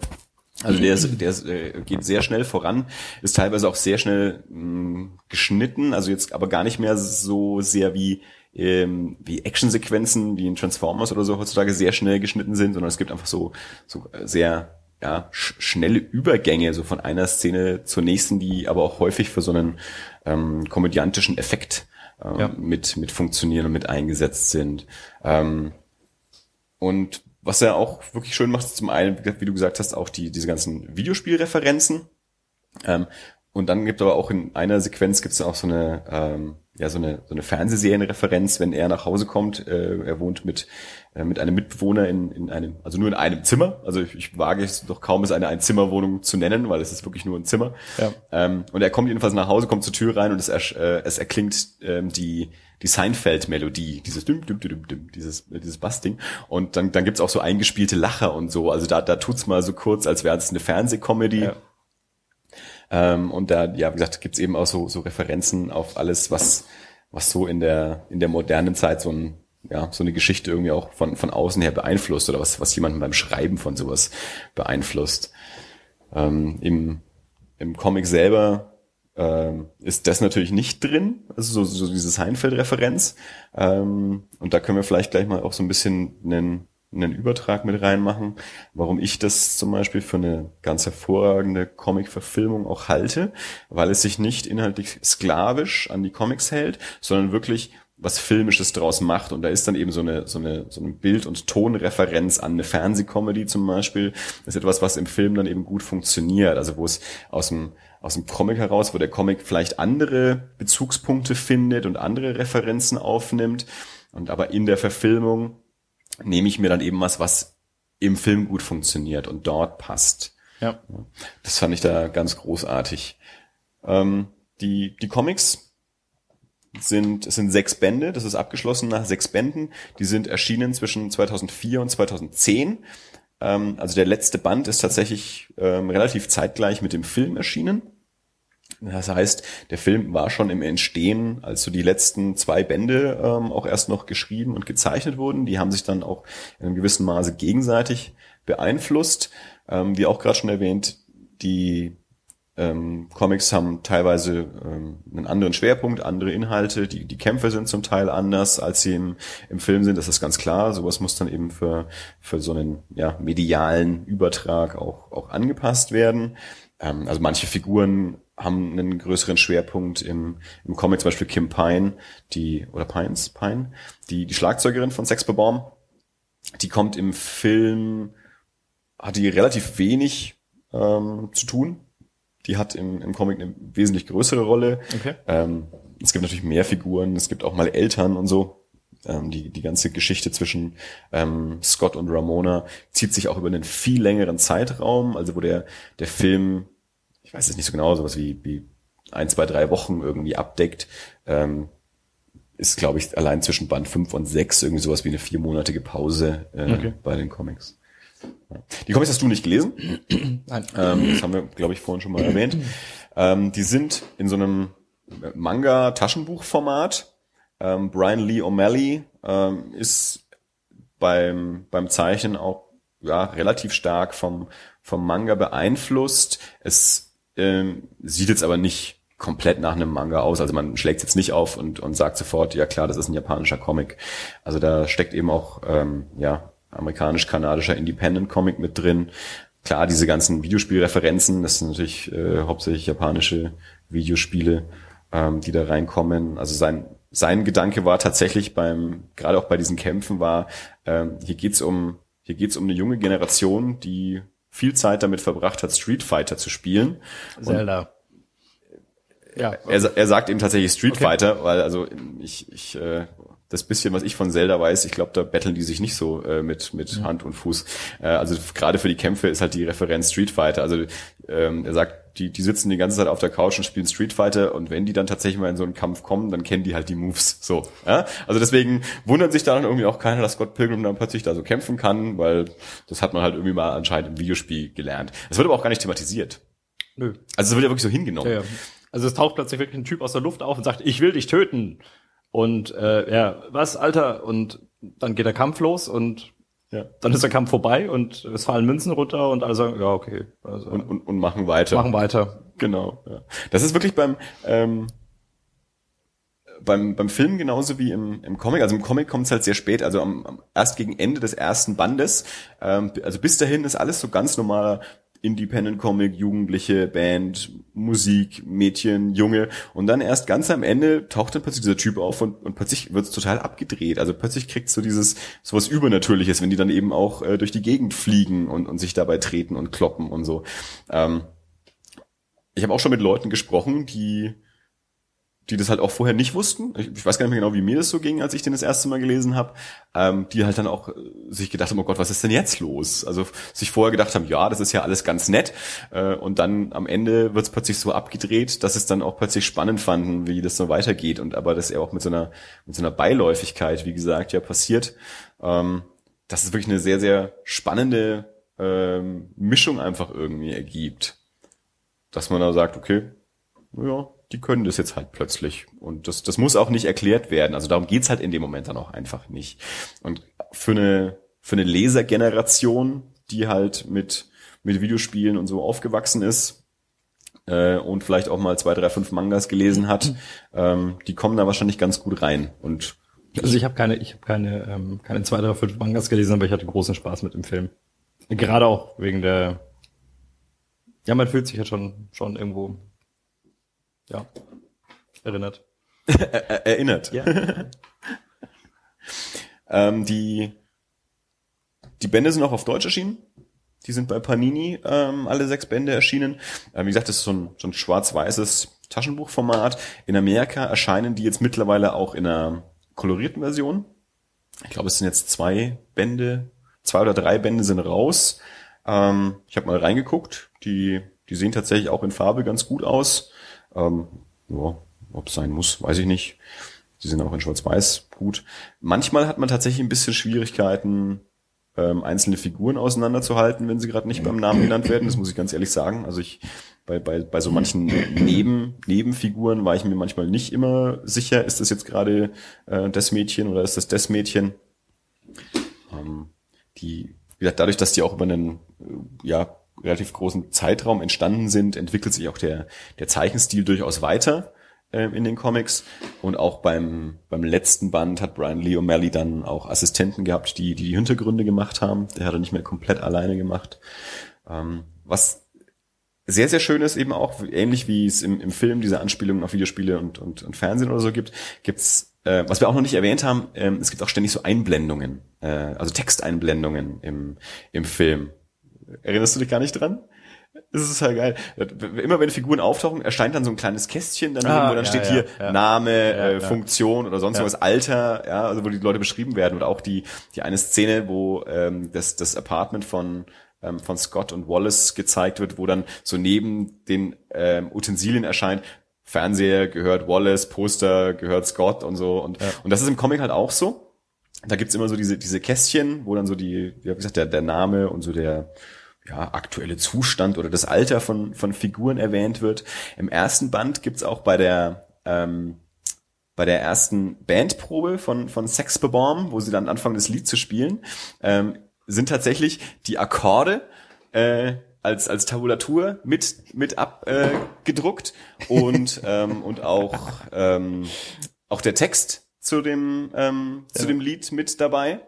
Also der, ist, der ist, äh, geht sehr schnell voran, ist teilweise auch sehr schnell mh, mm, geschnitten, also jetzt aber gar nicht mehr so sehr wie ähm, wie Actionsequenzen, wie in Transformers oder so heutzutage sehr schnell geschnitten sind, sondern es gibt einfach so so sehr ja, sch schnelle Übergänge so von einer Szene zur nächsten, die aber auch häufig für so einen ähm, komödiantischen Effekt ähm, ja. mit, mit funktionieren und mit eingesetzt sind. Ähm, und was er auch wirklich schön macht, zum einen, wie du gesagt hast, auch die, diese ganzen Videospielreferenzen. Ähm, und dann gibt aber auch in einer Sequenz gibt es auch so eine, ähm, ja, so eine, so eine Fernsehserienreferenz, wenn er nach Hause kommt. Äh, er wohnt mit, äh, mit einem Mitbewohner in, in einem, also nur in einem Zimmer. Also ich, ich wage es doch kaum, es eine Einzimmerwohnung zu nennen, weil es ist wirklich nur ein Zimmer. Ja. Ähm, und er kommt jedenfalls nach Hause, kommt zur Tür rein und es, äh, es erklingt ähm, die, die Seinfeld-Melodie, dieses düm, düm, düm, düm, dieses, dieses Bassding. Und dann, dann gibt's auch so eingespielte Lacher und so. Also da, da tut's mal so kurz, als wäre es eine Fernsehcomedy. Ja. Ähm, und da, ja, wie gesagt, gibt's eben auch so, so Referenzen auf alles, was, was so in der, in der modernen Zeit so ein, ja, so eine Geschichte irgendwie auch von, von außen her beeinflusst oder was, was jemanden beim Schreiben von sowas beeinflusst. Ähm, im, Im Comic selber ähm, ist das natürlich nicht drin, also so, so diese Seinfeld-Referenz. Ähm, und da können wir vielleicht gleich mal auch so ein bisschen einen, einen Übertrag mit reinmachen, warum ich das zum Beispiel für eine ganz hervorragende Comic-Verfilmung auch halte, weil es sich nicht inhaltlich sklavisch an die Comics hält, sondern wirklich was Filmisches draus macht. Und da ist dann eben so eine, so eine, so eine Bild- und Tonreferenz an eine Fernsehcomedy zum Beispiel. Das ist etwas, was im Film dann eben gut funktioniert. Also wo es aus dem, aus dem Comic heraus, wo der Comic vielleicht andere Bezugspunkte findet und andere Referenzen aufnimmt. Und aber in der Verfilmung nehme ich mir dann eben was, was im Film gut funktioniert und dort passt. Ja. Das fand ich da ganz großartig. Ähm, die, die Comics sind, es sind sechs Bände, das ist abgeschlossen nach sechs Bänden. Die sind erschienen zwischen 2004 und 2010. Ähm, also der letzte Band ist tatsächlich ähm, relativ zeitgleich mit dem Film erschienen. Das heißt, der Film war schon im Entstehen, als so die letzten zwei Bände ähm, auch erst noch geschrieben und gezeichnet wurden. Die haben sich dann auch in einem gewissen Maße gegenseitig beeinflusst. Ähm, wie auch gerade schon erwähnt, die ähm, Comics haben teilweise ähm, einen anderen Schwerpunkt, andere Inhalte. Die, die Kämpfe sind zum Teil anders, als sie im, im Film sind. Das ist ganz klar. Sowas muss dann eben für, für so einen ja, medialen Übertrag auch, auch angepasst werden. Ähm, also manche Figuren haben einen größeren Schwerpunkt im, im Comic, zum Beispiel Kim Pine, die, oder Pines, Pine, die, die Schlagzeugerin von Sex Bomb. Die kommt im Film, hat die relativ wenig ähm, zu tun die hat im, im Comic eine wesentlich größere Rolle. Okay. Ähm, es gibt natürlich mehr Figuren, es gibt auch mal Eltern und so. Ähm, die, die ganze Geschichte zwischen ähm, Scott und Ramona zieht sich auch über einen viel längeren Zeitraum, also wo der, der Film, ich weiß es nicht so genau, sowas wie, wie ein, zwei, drei Wochen irgendwie abdeckt, ähm, ist, glaube ich, allein zwischen Band 5 und 6 irgendwie sowas wie eine viermonatige Pause äh, okay. bei den Comics. Die Comics hast du nicht gelesen. Nein. Ähm, das haben wir, glaube ich, vorhin schon mal erwähnt. Ähm, die sind in so einem Manga-Taschenbuchformat. Ähm, Brian Lee O'Malley ähm, ist beim, beim Zeichnen auch ja, relativ stark vom, vom Manga beeinflusst. Es ähm, sieht jetzt aber nicht komplett nach einem Manga aus. Also man schlägt jetzt nicht auf und, und sagt sofort, ja klar, das ist ein japanischer Comic. Also da steckt eben auch ähm, ja amerikanisch-kanadischer Independent-Comic mit drin. Klar, diese ganzen Videospielreferenzen, das sind natürlich äh, hauptsächlich japanische Videospiele, ähm, die da reinkommen. Also sein sein Gedanke war tatsächlich beim gerade auch bei diesen Kämpfen war ähm, hier geht's um hier geht's um eine junge Generation, die viel Zeit damit verbracht hat, Street Fighter zu spielen. Zelda. ja. Er, er sagt eben tatsächlich Street okay. Fighter, weil also ich, ich äh, das bisschen, was ich von Zelda weiß, ich glaube, da betteln die sich nicht so äh, mit mit ja. Hand und Fuß. Äh, also gerade für die Kämpfe ist halt die Referenz Street Fighter. Also ähm, er sagt, die die sitzen die ganze Zeit auf der Couch und spielen Street Fighter und wenn die dann tatsächlich mal in so einen Kampf kommen, dann kennen die halt die Moves. So. Ja? Also deswegen wundert sich da dann irgendwie auch keiner, dass Scott Pilgrim dann plötzlich da so kämpfen kann, weil das hat man halt irgendwie mal anscheinend im Videospiel gelernt. Es wird aber auch gar nicht thematisiert. Nö. Also es wird ja wirklich so hingenommen. Ja. Also es taucht plötzlich wirklich ein Typ aus der Luft auf und sagt, ich will dich töten. Und äh, ja, was, Alter? Und dann geht der Kampf los und ja. dann ist der Kampf vorbei und es fallen Münzen runter und alle sagen, ja, okay. Also, und, und, und machen weiter. Machen weiter. Genau. Ja. Das ist wirklich beim ähm, beim, beim Film genauso wie im, im Comic. Also im Comic kommt es halt sehr spät, also am, am, erst gegen Ende des ersten Bandes. Ähm, also bis dahin ist alles so ganz normaler Independent Comic, Jugendliche, Band, Musik, Mädchen, Junge. Und dann erst ganz am Ende taucht dann plötzlich dieser Typ auf und, und plötzlich wird's total abgedreht. Also plötzlich kriegt so dieses sowas Übernatürliches, wenn die dann eben auch äh, durch die Gegend fliegen und, und sich dabei treten und kloppen und so. Ähm, ich habe auch schon mit Leuten gesprochen, die die das halt auch vorher nicht wussten. Ich, ich, weiß gar nicht mehr genau, wie mir das so ging, als ich den das erste Mal gelesen habe. Ähm, die halt dann auch äh, sich gedacht haben, oh Gott, was ist denn jetzt los? Also sich vorher gedacht haben, ja, das ist ja alles ganz nett. Äh, und dann am Ende wird es plötzlich so abgedreht, dass es dann auch plötzlich spannend fanden, wie das so weitergeht. Und aber das ja auch mit so einer, mit so einer Beiläufigkeit, wie gesagt, ja passiert. Ähm, dass es wirklich eine sehr, sehr spannende ähm, Mischung einfach irgendwie ergibt. Dass man da sagt, okay, ja, die können das jetzt halt plötzlich. Und das, das muss auch nicht erklärt werden. Also darum geht's halt in dem Moment dann auch einfach nicht. Und für eine, für eine Lesergeneration, die halt mit, mit Videospielen und so aufgewachsen ist, äh, und vielleicht auch mal zwei, drei, fünf Mangas gelesen hat, ähm, die kommen da wahrscheinlich ganz gut rein. Und Also ich habe keine, ich habe keine, ähm, keine zwei, drei, fünf Mangas gelesen, aber ich hatte großen Spaß mit dem Film. Gerade auch wegen der. Ja, man fühlt sich ja schon, schon irgendwo, ja, erinnert. Erinnert. Ja. ähm, die, die Bände sind auch auf Deutsch erschienen. Die sind bei Panini ähm, alle sechs Bände erschienen. Ähm, wie gesagt, das ist so ein, so ein schwarz-weißes Taschenbuchformat. In Amerika erscheinen die jetzt mittlerweile auch in einer kolorierten Version. Ich glaube, es sind jetzt zwei Bände, zwei oder drei Bände sind raus. Ähm, ich habe mal reingeguckt. Die, die sehen tatsächlich auch in Farbe ganz gut aus. Ähm, ja, ob es sein muss, weiß ich nicht. Die sind auch in Schwarz-Weiß gut. Manchmal hat man tatsächlich ein bisschen Schwierigkeiten, ähm, einzelne Figuren auseinanderzuhalten, wenn sie gerade nicht beim Namen genannt werden. Das muss ich ganz ehrlich sagen. Also ich bei, bei, bei so manchen Neben, Nebenfiguren war ich mir manchmal nicht immer sicher, ist das jetzt gerade äh, das Mädchen oder ist das das Mädchen? Ähm, die, wie gesagt, dadurch, dass die auch über einen äh, ja, relativ großen Zeitraum entstanden sind, entwickelt sich auch der, der Zeichenstil durchaus weiter äh, in den Comics. Und auch beim, beim letzten Band hat Brian Lee O'Malley dann auch Assistenten gehabt, die, die die Hintergründe gemacht haben. Der hat er nicht mehr komplett alleine gemacht. Ähm, was sehr, sehr schön ist eben auch, ähnlich wie es im, im Film diese Anspielungen auf Videospiele und, und, und Fernsehen oder so gibt, gibt's, äh, was wir auch noch nicht erwähnt haben, ähm, es gibt auch ständig so Einblendungen, äh, also Texteinblendungen im, im Film. Erinnerst du dich gar nicht dran? Das ist halt geil. Immer wenn Figuren auftauchen, erscheint dann so ein kleines Kästchen, dann Ah, wo dann ja, steht ja, hier ja. Name, äh. Funktion oder sonst was, Alter, ja, also wo die Leute beschrieben werden. Oder auch die, die eine Szene, wo ähm, das, das Apartment von, ähm, von Scott und Wallace gezeigt wird, wo dann so neben den ähm, Utensilien erscheint, Fernseher gehört Wallace, Poster gehört Scott und so. Und, und das ist im Comic halt auch so. Da gibt's immer so diese, diese Kästchen, wo dann so die, wie gesagt, der, der Name und so der ja, aktuelle Zustand oder das Alter von, von Figuren erwähnt wird. Im ersten Band gibt's auch bei der ähm, bei der ersten Bandprobe von, von Sex Bomb, wo sie dann anfangen, das Lied zu spielen, ähm, sind tatsächlich die Akkorde äh, als, als Tabulatur mit, mit abgedruckt äh, gedruckt und, ähm, und auch, ähm, auch der Text zu dem, ähm, zu dem Lied mit dabei.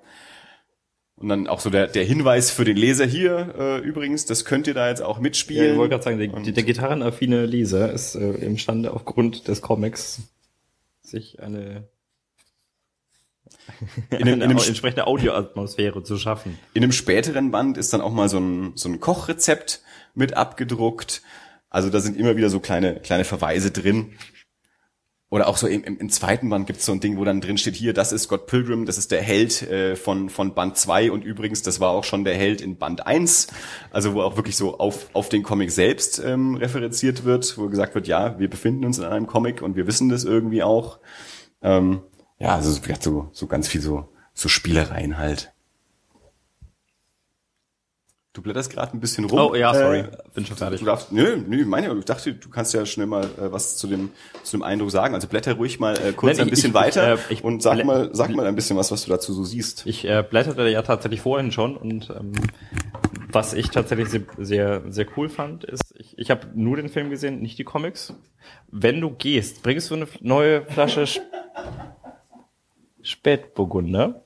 Und dann auch so der, der Hinweis für den Leser hier, äh, übrigens, das könnt ihr da jetzt auch Ja, mitspielen. ich wollte gerade sagen, der, der gitarrenaffine Leser ist äh, imstande aufgrund des Comics sich eine, in, einem, in, eine einem, entsprechende Audioatmosphäre zu schaffen. in einem späteren Band ist dann auch mal so ein, so ein Kochrezept mit abgedruckt. Also da sind immer wieder so kleine, kleine Verweise drin. Oder auch so im, im, zweiten Band gibt es so ein Ding, wo dann drin steht, hier, das ist Scott Pilgrim, das ist der Held äh, von, von Band 2 und übrigens, das war auch schon der Held in Band 1. Also wo auch wirklich so auf, auf den Comic selbst ähm, referenziert wird, wo gesagt wird, ja, wir befinden uns in einem Comic und wir wissen das irgendwie auch. Ähm, ja, also so, so ganz viel so, so Spielereien halt. Du blätterst gerade ein bisschen rum. Oh ja, sorry, Äh, bin schon fertig. Du darfst, nö, nö, ich meine, ich dachte, du kannst ja schnell mal äh, was zu dem, zu dem Eindruck sagen. Also blätter ruhig mal äh, kurz Nein, ein ich- bisschen ich- weiter äh, ich und sag mal, sag mal ein bisschen was, was du dazu so siehst. Ich äh, blätterte ja tatsächlich vorhin schon und ähm, was ich tatsächlich sehr, sehr, sehr cool fand, ist, ich, ich habe nur den Film gesehen, nicht die Comics. Wenn du gehst, bringst du eine neue Flasche Sp Spätburgunder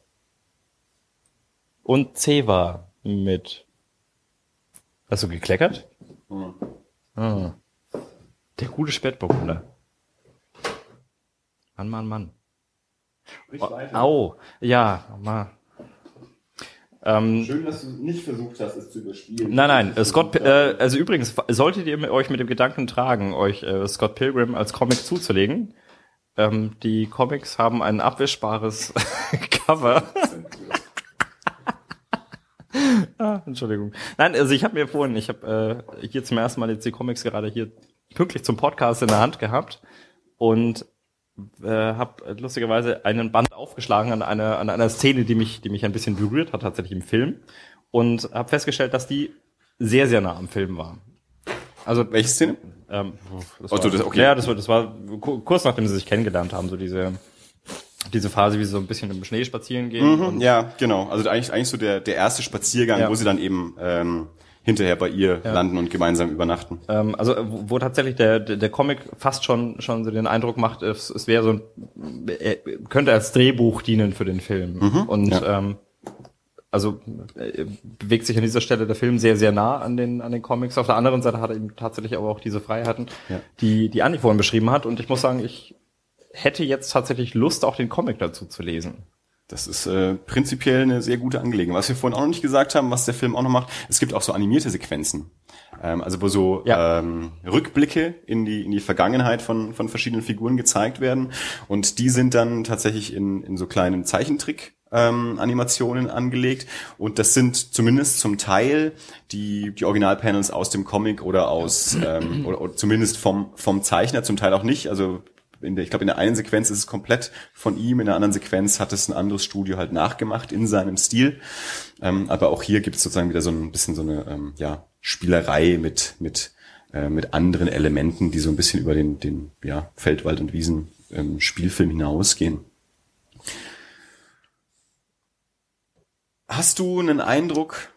und Ceva mit. Hast du gekleckert? Ah. Der gute Spätburgunder. Mann, Mann, Mann. Au, ja, mal. Ähm, Schön, dass du nicht versucht hast, es zu überspielen. Nein, nein, Scott, äh, also übrigens, solltet ihr euch mit dem Gedanken tragen, euch äh, Scott Pilgrim als Comic zuzulegen, ähm, die Comics haben ein abwischbares Cover. ah, Entschuldigung. Nein, also ich habe mir vorhin, ich habe äh, hier zum ersten Mal jetzt die Comics gerade hier pünktlich zum Podcast in der Hand gehabt und äh, habe lustigerweise einen Band aufgeschlagen an einer an einer Szene, die mich die mich ein bisschen berührt hat tatsächlich im Film und habe festgestellt, dass die sehr sehr nah am Film war. Also Welche Szene? ähm, das Oh, war, so, das- okay. Ja, das war das war ku- kurz nachdem sie sich kennengelernt haben, so diese diese Phase, wie sie so ein bisschen im Schnee spazieren gehen. Und, Ja, genau. Also eigentlich, eigentlich so der, der erste Spaziergang, Ja. wo sie dann eben ähm, hinterher bei ihr ja. landen und gemeinsam übernachten. Ähm, also wo, wo tatsächlich der, der, der Comic fast schon schon so den Eindruck macht, es, es wäre so ein, er könnte als Drehbuch dienen für den Film. Mhm, und ja. ähm, also äh, bewegt sich an dieser Stelle der Film sehr, sehr nah an den, an den Comics. Auf der anderen Seite hat er eben tatsächlich aber auch diese Freiheiten, ja. die, die Andi vorhin beschrieben hat. Und ich muss sagen, ich hätte jetzt tatsächlich Lust, auch den Comic dazu zu lesen. Das ist äh, prinzipiell eine sehr gute Angelegenheit. Was wir vorhin auch noch nicht gesagt haben, was der Film auch noch macht, es gibt auch so animierte Sequenzen. Ähm, also wo so ja. ähm, Rückblicke in die, in die Vergangenheit von, von verschiedenen Figuren gezeigt werden. Und die sind dann tatsächlich in, in so kleinen Zeichentrick ähm, Animationen angelegt und das sind zumindest zum Teil die die Originalpanels aus dem Comic oder aus ähm, oder, oder zumindest vom vom Zeichner zum Teil auch nicht also in der, ich glaube, in der einen Sequenz ist es komplett von ihm, in der anderen Sequenz hat es ein anderes Studio halt nachgemacht in seinem Stil. Ähm, aber auch hier gibt es sozusagen wieder so ein bisschen so eine ähm, ja, Spielerei mit, mit, äh, mit anderen Elementen, die so ein bisschen über den, den ja, Feldwald- und Wiesen ähm, Spielfilm hinausgehen. Hast du einen Eindruck,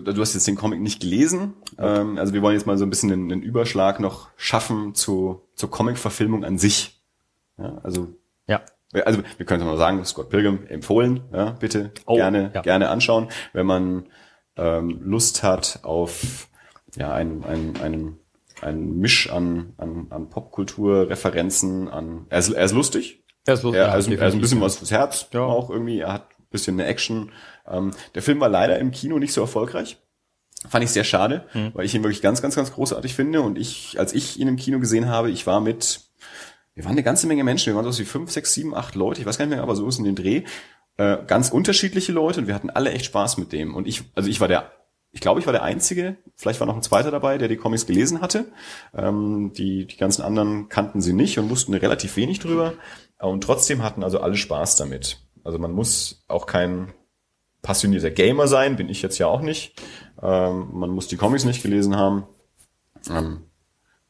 du hast jetzt den Comic nicht gelesen, ähm, also wir wollen jetzt mal so ein bisschen einen, einen Überschlag noch schaffen zu, zur Comic-Verfilmung an sich. Ja, also, ja. also wir können es mal sagen, Scott Pilgrim empfohlen, ja, bitte oh, gerne, ja. gerne anschauen, wenn man ähm, Lust hat auf ja, ein, ein, ein, ein Misch an, an, an Popkultur-Referenzen, an er ist, er ist lustig. Er ist lustig. Er, also, er ist ein bisschen was fürs Herz ja. auch irgendwie. Er hat ein bisschen eine Action. Ähm, der Film war leider im Kino nicht so erfolgreich. Fand ich sehr schade, hm. weil ich ihn wirklich ganz, ganz, ganz großartig finde. Und ich, als ich ihn im Kino gesehen habe, ich war mit, wir waren eine ganze Menge Menschen, wir waren so wie fünf, sechs, sieben, acht Leute, ich weiß gar nicht mehr, aber so ist in den Dreh. Äh, ganz unterschiedliche Leute und wir hatten alle echt Spaß mit dem. Und ich, also ich war der, ich glaube, ich war der Einzige, vielleicht war noch ein zweiter dabei, der die Comics gelesen hatte. Ähm, die, die ganzen anderen kannten sie nicht und wussten relativ wenig drüber. Und trotzdem hatten also alle Spaß damit. Also man muss auch kein passionierter Gamer sein, bin ich jetzt ja auch nicht. Ähm, man muss die Comics nicht gelesen haben. Ähm,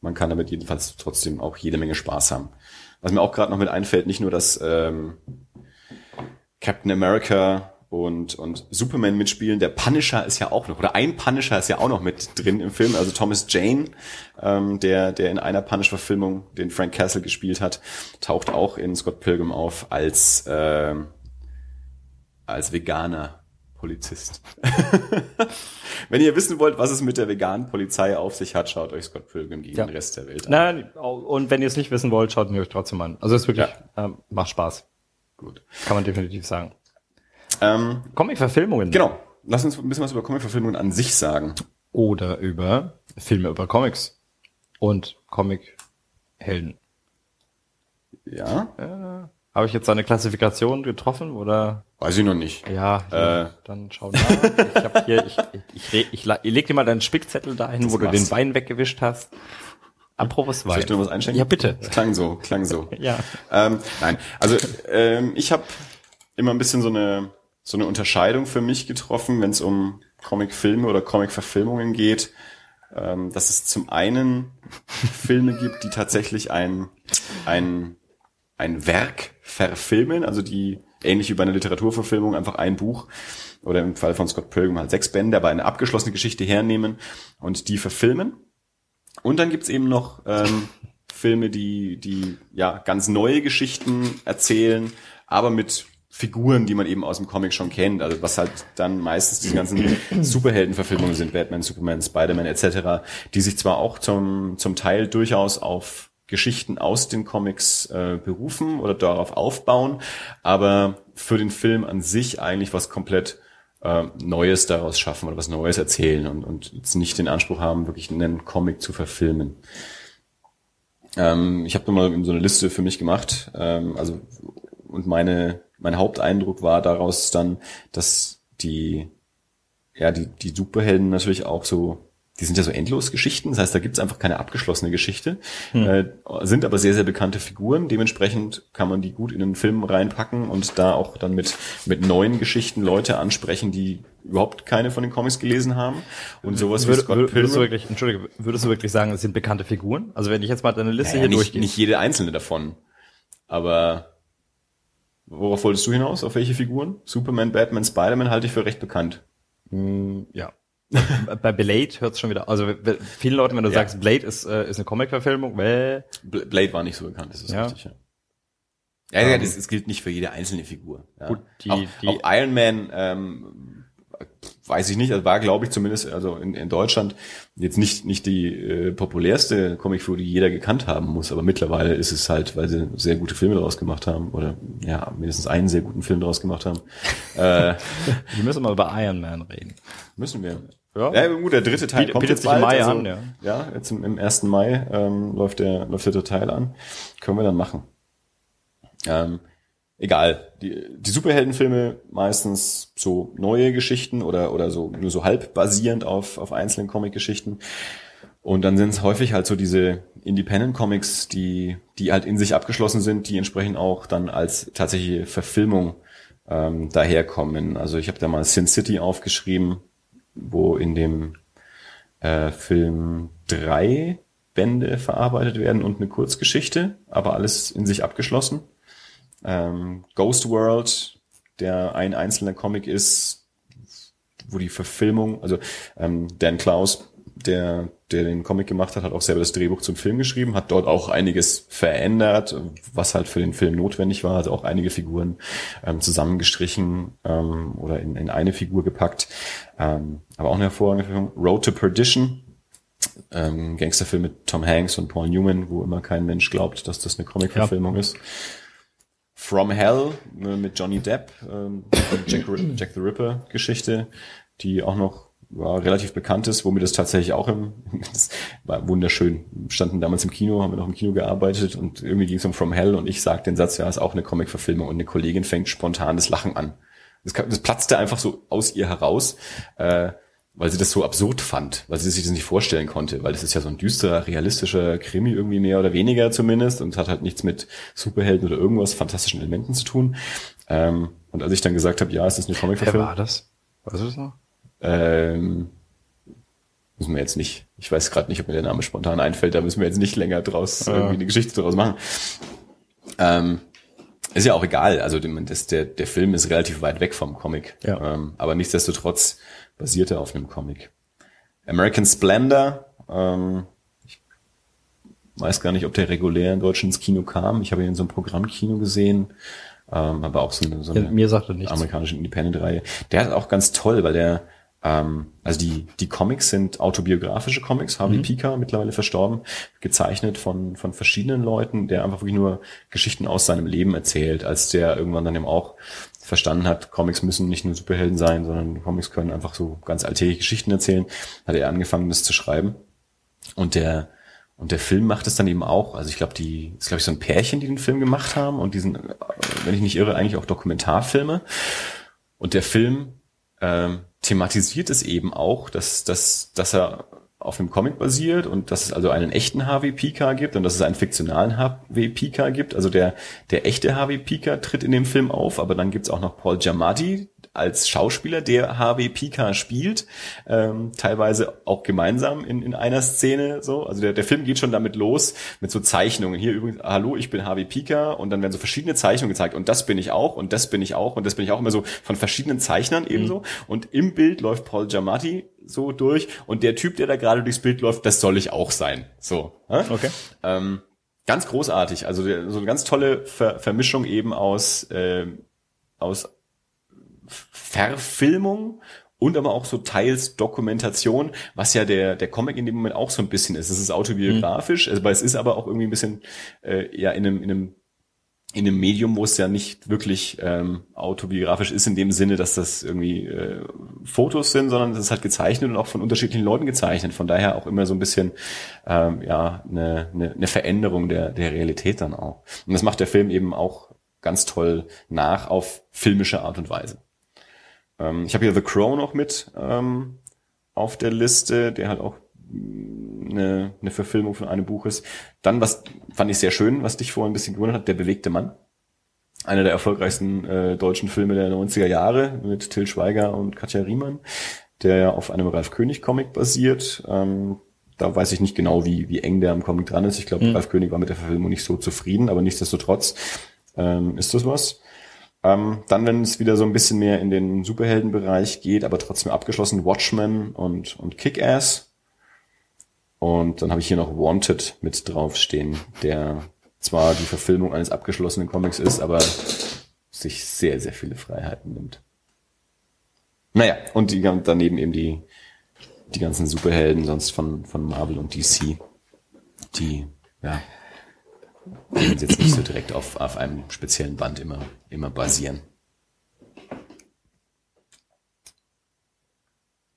man kann damit jedenfalls trotzdem auch jede Menge Spaß haben. Was mir auch gerade noch mit einfällt, nicht nur, dass ähm, Captain America und, und Superman mitspielen, der Punisher ist ja auch noch, oder ein Punisher ist ja auch noch mit drin im Film, also Thomas Jane, ähm, der, der in einer Punisher-Verfilmung den Frank Castle gespielt hat, taucht auch in Scott Pilgrim auf als, äh, als Veganer Polizist. Wenn ihr wissen wollt, was es mit der veganen Polizei auf sich hat, schaut euch Scott Pilgrim gegen ja. den Rest der Welt an. Nein, und wenn ihr es nicht wissen wollt, schaut mir euch trotzdem an. Also es ist wirklich, ja. ähm, macht Spaß. Gut. Kann man definitiv sagen. Ähm, Comic-Verfilmungen. Genau. Lass uns ein bisschen was über Comic-Verfilmungen an sich sagen. Oder über Filme über Comics. Und Comic-Helden. Ja. Äh, Habe ich jetzt eine Klassifikation getroffen oder? Weiß ich noch nicht. Ja, äh. dann schau nach. ich hab hier, ich, ich, ich, ich, leg dir mal deinen Spickzettel dahin, wo du den Wein weggewischt hast. Apropos Wein. Soll ich dir noch was einschenken? Ja, bitte. Das klang so, klang so. ja. Ähm, nein, also ähm, ich habe immer ein bisschen so eine so eine Unterscheidung für mich getroffen, wenn es um Comic-Filme oder Comic-Verfilmungen geht, ähm, dass es zum einen Filme gibt, die tatsächlich ein ein ein Werk verfilmen, also die ähnlich wie bei einer Literaturverfilmung einfach ein Buch oder im Fall von Scott Pilgrim halt sechs Bände, aber eine abgeschlossene Geschichte hernehmen und die verfilmen. Und dann gibt's eben noch ähm, Filme, die, die ja ganz neue Geschichten erzählen, aber mit Figuren, die man eben aus dem Comic schon kennt, also was halt dann meistens diese ganzen Superheldenverfilmungen sind, Batman, Superman, Spider-Man etc., die sich zwar auch zum, zum Teil durchaus auf Geschichten aus den Comics äh, berufen oder darauf aufbauen, aber für den Film an sich eigentlich was komplett äh, Neues daraus schaffen oder was Neues erzählen und, und jetzt nicht den Anspruch haben, wirklich einen Comic zu verfilmen. Ähm, ich habe mal so eine Liste für mich gemacht, ähm, also und meine mein Haupteindruck war daraus dann, dass die ja die die Superhelden natürlich auch so die sind ja so endlos Geschichten, das heißt, da gibt's einfach keine abgeschlossene Geschichte, hm. äh, sind aber sehr, sehr bekannte Figuren, dementsprechend kann man die gut in einen Film reinpacken und da auch dann mit, mit neuen Geschichten Leute ansprechen, die überhaupt keine von den Comics gelesen haben und sowas Würde, wie Scott Pilgrim. Würdest du wirklich, Entschuldige, würdest du wirklich sagen, es sind bekannte Figuren? Also wenn ich jetzt mal deine Liste naja, hier nicht, durchgehe. Nicht jede einzelne davon, aber worauf wolltest du hinaus? Auf welche Figuren? Superman, Batman, Spider-Man halte ich für recht bekannt. Mm, ja. Bei Blade hört es schon wieder, also vielen Leuten, wenn du ja. sagst, Blade ist, äh, ist eine Comic-Verfilmung, well, Blade war nicht so bekannt, das ist ja. richtig, ja. Ja, ja, das, das gilt nicht für jede einzelne Figur. Ja. Gut, die, auch, die, auch Iron Man ähm, weiß ich nicht, also war glaube ich zumindest also in, in Deutschland jetzt nicht nicht die äh, populärste Comicfigur, die jeder gekannt haben muss, aber mittlerweile ist es halt, weil sie sehr gute Filme daraus gemacht haben oder ja mindestens einen sehr guten Film daraus gemacht haben. äh, wir müssen mal über Iron Man reden. Müssen wir. Ja, ja gut, der dritte Teil kommt jetzt bald, im Mai also, an, ja. Ja, jetzt im, im 1. Mai ähm, läuft der läuft der dritte Teil an. Können wir dann machen. Ähm, egal. Die, die Superheldenfilme meistens so neue Geschichten oder, oder so nur so halb basierend auf, auf einzelnen Comic-Geschichten. Und dann sind es häufig halt so diese Independent Comics, die, die halt in sich abgeschlossen sind, die entsprechend auch dann als tatsächliche Verfilmung ähm, daherkommen. Also ich habe da mal Sin City aufgeschrieben, wo in dem äh, Film drei Bände verarbeitet werden und eine Kurzgeschichte, aber alles in sich abgeschlossen. Ähm, Ghost World, der ein einzelner Comic ist, wo die Verfilmung, also ähm, Dan Klaus, der, der den Comic gemacht hat, hat auch selber das Drehbuch zum Film geschrieben, hat dort auch einiges verändert, was halt für den Film notwendig war, hat auch einige Figuren ähm, zusammengestrichen ähm, oder in, in eine Figur gepackt. Ähm, aber auch eine hervorragende Film. Road to Perdition, ähm, Gangsterfilm mit Tom Hanks und Paul Newman, wo immer kein Mensch glaubt, dass das eine Comic-Verfilmung ja. ist. From Hell ne, mit Johnny Depp, ähm, Jack, Jack the Ripper Geschichte, die auch noch ja, relativ bekannt ist, wo mir das tatsächlich auch im, das war wunderschön. Wir standen damals im Kino, haben wir noch im Kino gearbeitet und irgendwie ging es um From Hell und ich sagte den Satz, ja, ist auch eine Comic-Verfilmung und eine Kollegin fängt spontan das Lachen an. Das, das platzte einfach so aus ihr heraus. Äh, weil sie das so absurd fand, weil sie sich das nicht vorstellen konnte, weil das ist ja so ein düsterer, realistischer Krimi irgendwie mehr oder weniger zumindest und hat halt nichts mit Superhelden oder irgendwas fantastischen Elementen zu tun. Ähm, und als ich dann gesagt habe, ja, es ist eine Comic-Verfilmung. Wer war das? Weißt du das noch? Ähm, müssen wir jetzt nicht, ich weiß gerade nicht, ob mir der Name spontan einfällt, da müssen wir jetzt nicht länger draus ja. irgendwie eine Geschichte draus machen. Ähm, ist ja auch egal, also das, der, der Film ist relativ weit weg vom Comic. Ja. Ähm, aber nichtsdestotrotz basierte auf einem Comic. American Splendor, ähm, ich weiß gar nicht, ob der regulär in Deutschland ins Kino kam. Ich habe ihn in so einem Programmkino gesehen, ähm, aber auch so eine, so eine ja, mir sagte nichts. amerikanische Independent-Reihe. Der ist auch ganz toll, weil der ähm, also die, die Comics sind autobiografische Comics, Harvey mhm. Pika, mittlerweile verstorben, gezeichnet von, von verschiedenen Leuten, der einfach wirklich nur Geschichten aus seinem Leben erzählt, als der irgendwann dann eben auch verstanden hat, Comics müssen nicht nur Superhelden sein, sondern Comics können einfach so ganz alltägliche Geschichten erzählen, hat er angefangen, das zu schreiben. Und der, und der Film macht es dann eben auch. Also ich glaube, die ist, glaube ich, so ein Pärchen, die den Film gemacht haben und diesen, wenn ich nicht irre, eigentlich auch Dokumentarfilme. Und der Film ähm, thematisiert es eben auch, dass, dass, dass er auf einem Comic basiert und dass es also einen echten Harvey Pika gibt und dass es einen fiktionalen Harvey Pika gibt. Also der, der echte Harvey Pika tritt in dem Film auf, aber dann gibt's auch noch Paul Giamatti als Schauspieler, der Harvey Pika spielt, ähm, teilweise auch gemeinsam in, in einer Szene so. Also der, der Film geht schon damit los mit so Zeichnungen. Hier übrigens, hallo, ich bin Harvey Pika und dann werden so verschiedene Zeichnungen gezeigt und das bin ich auch und das bin ich auch und das bin ich auch immer so von verschiedenen Zeichnern ebenso. Mhm. Und im Bild läuft Paul Giamatti so durch und der Typ, der da gerade durchs Bild läuft, das soll ich auch sein. So. Okay. Ähm, ganz großartig. Also so eine ganz tolle Ver Vermischung eben aus, äh, aus Verfilmung und aber auch so teils Dokumentation, was ja der der Comic in dem Moment auch so ein bisschen ist. Es ist autobiografisch, mhm. also, es ist aber auch irgendwie ein bisschen äh, ja in einem in einem in einem Medium, wo es ja nicht wirklich ähm, autobiografisch ist, in dem Sinne, dass das irgendwie äh, Fotos sind, sondern es ist halt gezeichnet und auch von unterschiedlichen Leuten gezeichnet. Von daher auch immer so ein bisschen ähm, ja eine, eine, eine Veränderung der, der Realität dann auch. Und das macht der Film eben auch ganz toll nach auf filmische Art und Weise. Ähm, ich habe hier The Crow noch mit ähm, auf der Liste, der halt auch eine, eine Verfilmung von einem Buch ist. Dann, was fand ich sehr schön, was dich vorhin ein bisschen gewundert hat, Der bewegte Mann. Einer der erfolgreichsten äh, deutschen Filme der 90er Jahre mit Till Schweiger und Katja Riemann, der ja auf einem Ralf König Comic basiert. Ähm, da weiß ich nicht genau, wie, wie eng der am Comic dran ist. Ich glaube, mhm. Ralf König war mit der Verfilmung nicht so zufrieden, aber nichtsdestotrotz ähm, ist das was. Ähm, dann, wenn es wieder so ein bisschen mehr in den Superheldenbereich geht, aber trotzdem abgeschlossen, Watchmen und, und Kick-Ass. Und dann habe ich hier noch Wanted mit draufstehen, der zwar die Verfilmung eines abgeschlossenen Comics ist, aber sich sehr, sehr viele Freiheiten nimmt. Naja, und die, daneben eben die, die ganzen Superhelden sonst von, von Marvel und DC, die, ja, die jetzt nicht so direkt auf, auf einem speziellen Band immer, immer basieren.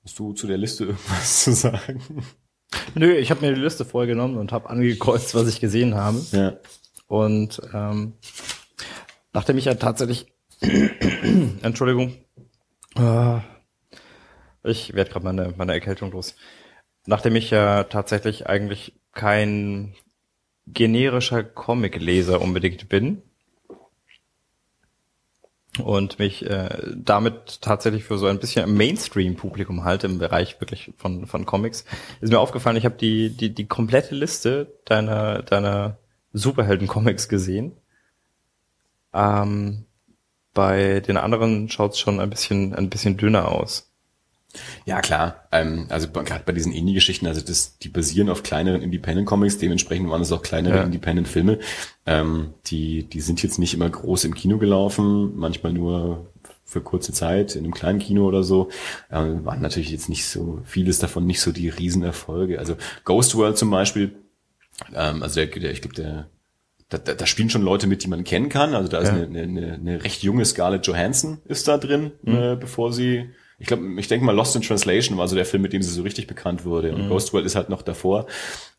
Hast du zu der Liste irgendwas zu sagen? Nö, ich habe mir die Liste vorgenommen und habe angekreuzt, was ich gesehen habe. Ja. Und ähm, nachdem ich ja tatsächlich, Entschuldigung, äh, ich werde gerade meine, meine Erkältung los. Nachdem ich ja tatsächlich eigentlich kein generischer Comic-Leser unbedingt bin und mich äh, damit tatsächlich für so ein bisschen Mainstream-Publikum halte im Bereich wirklich von, von Comics, ist mir aufgefallen, ich habe die, die, die komplette Liste deiner, deiner Superhelden-Comics gesehen. Ähm, bei den anderen schaut es schon ein bisschen, ein bisschen dünner aus. Ja, klar. Ähm, also gerade bei diesen Indie-Geschichten, also das, die basieren auf kleineren Independent-Comics, dementsprechend waren es auch kleinere ja. Independent-Filme. Ähm, die, die sind jetzt nicht immer groß im Kino gelaufen, manchmal nur für kurze Zeit in einem kleinen Kino oder so. Ähm, waren natürlich jetzt nicht so, vieles davon nicht so die Riesenerfolge. Also Ghost World zum Beispiel, ähm, also der, der ich glaube, der da, da, da spielen schon Leute mit, die man kennen kann. Also da ist ja. eine, eine, eine recht junge Scarlett Johansson ist da drin, mhm. äh, bevor sie ich glaube, ich denke mal, Lost in Translation war so der Film, mit dem sie so richtig bekannt wurde. Und mhm. Ghost World ist halt noch davor.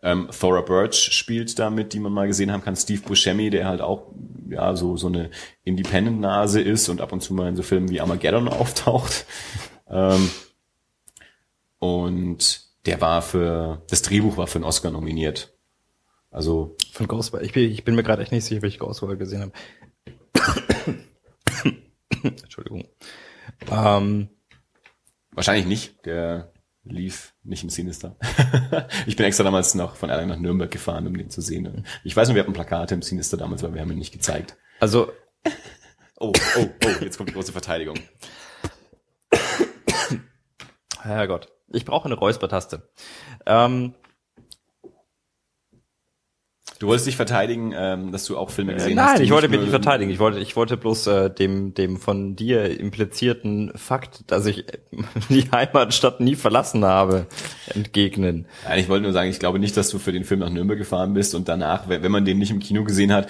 Ähm, Thora Birch spielt damit, die man mal gesehen haben kann. Steve Buscemi, der halt auch ja so so eine Independent-Nase ist und ab und zu mal in so Filmen wie Armageddon auftaucht. Ähm, und der war für das Drehbuch war für einen Oscar nominiert. Also von Ghost World. Ich bin, ich bin mir gerade echt nicht sicher, welche Ghost World gesehen habe. Entschuldigung. Ähm, Wahrscheinlich nicht. Der lief nicht im Sinister. ich bin extra damals noch von Erlangen nach Nürnberg gefahren, um den zu sehen. Ich weiß nur, wir hatten Plakate im Sinister damals, aber wir haben ihn nicht gezeigt. Also. oh, oh, oh, jetzt kommt die große Verteidigung. Herrgott. Ich brauche eine Räuspertaste. Ähm, Du wolltest dich verteidigen, ähm, dass du auch Filme gesehen Nein, hast. Nein, ich wollte mich nicht verteidigen. Ich wollte, ich wollte bloß äh, dem, dem von dir implizierten Fakt, dass ich die Heimatstadt nie verlassen habe, entgegnen. Nein, ich wollte nur sagen, ich glaube nicht, dass du für den Film nach Nürnberg gefahren bist und danach, wenn man den nicht im Kino gesehen hat,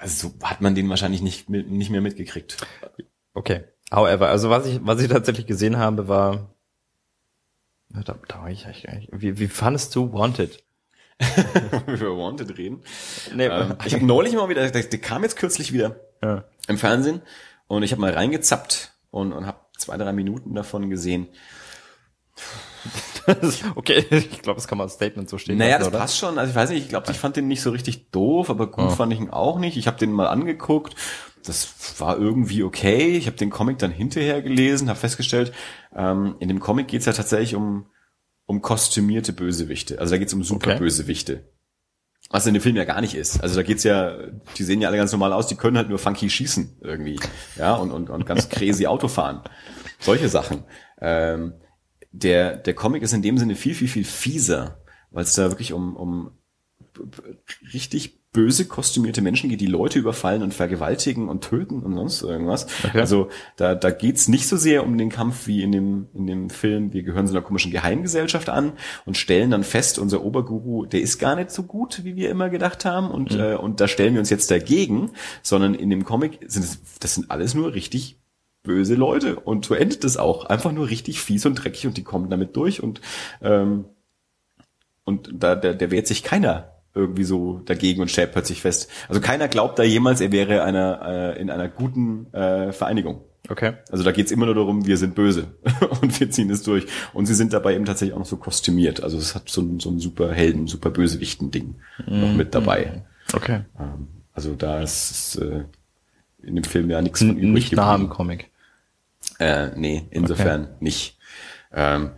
also hat man den wahrscheinlich nicht, nicht mehr mitgekriegt. Okay. However, also was ich, was ich tatsächlich gesehen habe, war, da, da war ich eigentlich, wie, wie fandest du Wanted? über Wanted reden. Nee, ähm, ich habe neulich mal wieder, der, der kam jetzt kürzlich wieder ja. im Fernsehen und ich habe mal reingezappt und, und habe zwei, drei Minuten davon gesehen. okay, ich glaube, das kann man als Statement so stehen. Naja, lassen, das oder? passt schon. Also ich weiß nicht, ich glaube, ich fand den nicht so richtig doof, aber gut oh. fand ich ihn auch nicht. Ich habe den mal angeguckt. Das war irgendwie okay. Ich habe den Comic dann hinterher gelesen, habe festgestellt, ähm, in dem Comic geht's ja tatsächlich um um kostümierte Bösewichte. Also da geht's um Superbösewichte. Okay. Was in dem Film ja gar nicht ist. Also da geht's ja, die sehen ja alle ganz normal aus, die können halt nur funky schießen irgendwie. Ja, und, und, und ganz crazy Auto fahren. Solche Sachen. Ähm, der, der Comic ist in dem Sinne viel, viel, viel fieser, weil es da wirklich um, um richtig böse kostümierte Menschen geht, die Leute überfallen und vergewaltigen und töten und sonst irgendwas. Okay. Also da, da geht's nicht so sehr um den Kampf wie in dem, in dem Film, wir gehören so einer komischen Geheimgesellschaft an und stellen dann fest, unser Oberguru, der ist gar nicht so gut, wie wir immer gedacht haben und, mhm. äh, und da stellen wir uns jetzt dagegen, sondern in dem Comic sind es, das sind alles nur richtig böse Leute und so endet es auch. Einfach nur richtig fies und dreckig und die kommen damit durch und ähm, und da der, der wehrt sich keiner irgendwie so dagegen und stellt plötzlich fest. Also keiner glaubt da jemals, er wäre einer, äh, in einer guten äh, Vereinigung. Okay. Also da geht's immer nur darum, wir sind böse und wir ziehen es durch. Und sie sind dabei eben tatsächlich auch noch so kostümiert. Also es hat so ein, so ein super Helden, super Bösewichten-Ding mm, noch mit dabei. Okay. Ähm, also da ist äh, in dem Film ja nichts von übrig Nicht nah am Comic. Äh, nee, insofern okay. nicht. Ähm,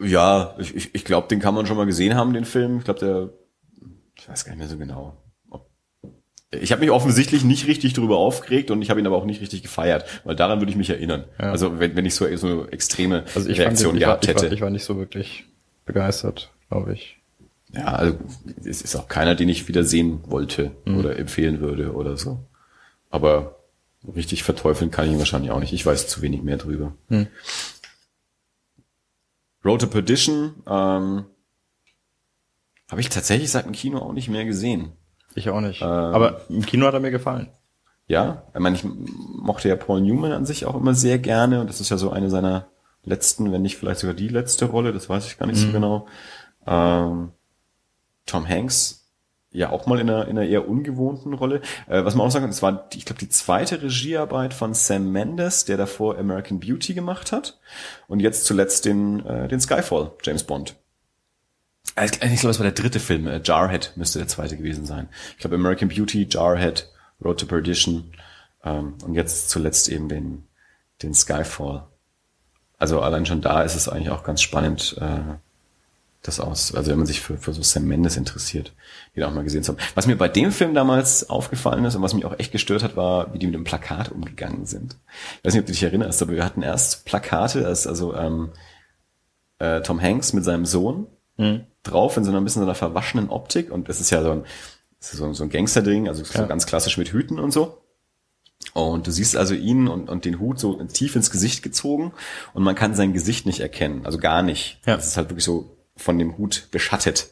ja, ich, ich, ich glaube, den kann man schon mal gesehen haben, den Film. Ich glaube, der ich weiß gar nicht mehr so genau, Ich habe mich offensichtlich nicht richtig darüber aufgeregt und ich habe ihn aber auch nicht richtig gefeiert, weil daran würde ich mich erinnern. Ja. Also wenn, wenn ich so, so extreme also ich Reaktionen gehabt hätte. Ich war, ich war nicht so wirklich begeistert, glaube ich. Ja, also es ist auch keiner, den ich wieder sehen wollte mhm. oder empfehlen würde oder so. Aber richtig verteufeln kann ich ihn wahrscheinlich auch nicht. Ich weiß zu wenig mehr drüber. Mhm. Road to Perdition ähm, habe ich tatsächlich seit dem Kino auch nicht mehr gesehen. Ich auch nicht. Ähm, Aber im Kino hat er mir gefallen. Ja, ich meine, ich mochte ja Paul Newman an sich auch immer sehr gerne und das ist ja so eine seiner letzten, wenn nicht vielleicht sogar die letzte Rolle, das weiß ich gar nicht mhm. so genau. Ähm, Tom Hanks ja auch mal in einer, in einer eher ungewohnten Rolle. Äh, was man auch sagen kann, es war, ich glaube, die zweite Regiearbeit von Sam Mendes, der davor American Beauty gemacht hat und jetzt zuletzt den, äh, den Skyfall, James Bond. Äh, ich glaube, es war der dritte Film. Äh, Jarhead müsste der zweite gewesen sein. Ich glaube, American Beauty, Jarhead, Road to Perdition ähm, und jetzt zuletzt eben den, den Skyfall. Also allein schon da ist es eigentlich auch ganz spannend, äh, das aus. Also wenn man sich für, für so Sam Mendes interessiert, die auch mal gesehen haben. Was mir bei dem Film damals aufgefallen ist und was mich auch echt gestört hat, war, wie die mit dem Plakat umgegangen sind. Ich weiß nicht, ob du dich erinnerst, aber wir hatten erst Plakate, also ähm, äh, Tom Hanks mit seinem Sohn mhm. drauf in so einer ein bisschen so einer verwaschenen Optik und das ist ja so ein, so, ein, so ein Gangster-Ding, also so ganz klassisch mit Hüten und so. Und du siehst also ihn und, und den Hut so tief ins Gesicht gezogen und man kann sein Gesicht nicht erkennen, also gar nicht. Ja. Das ist halt wirklich so von dem Hut beschattet.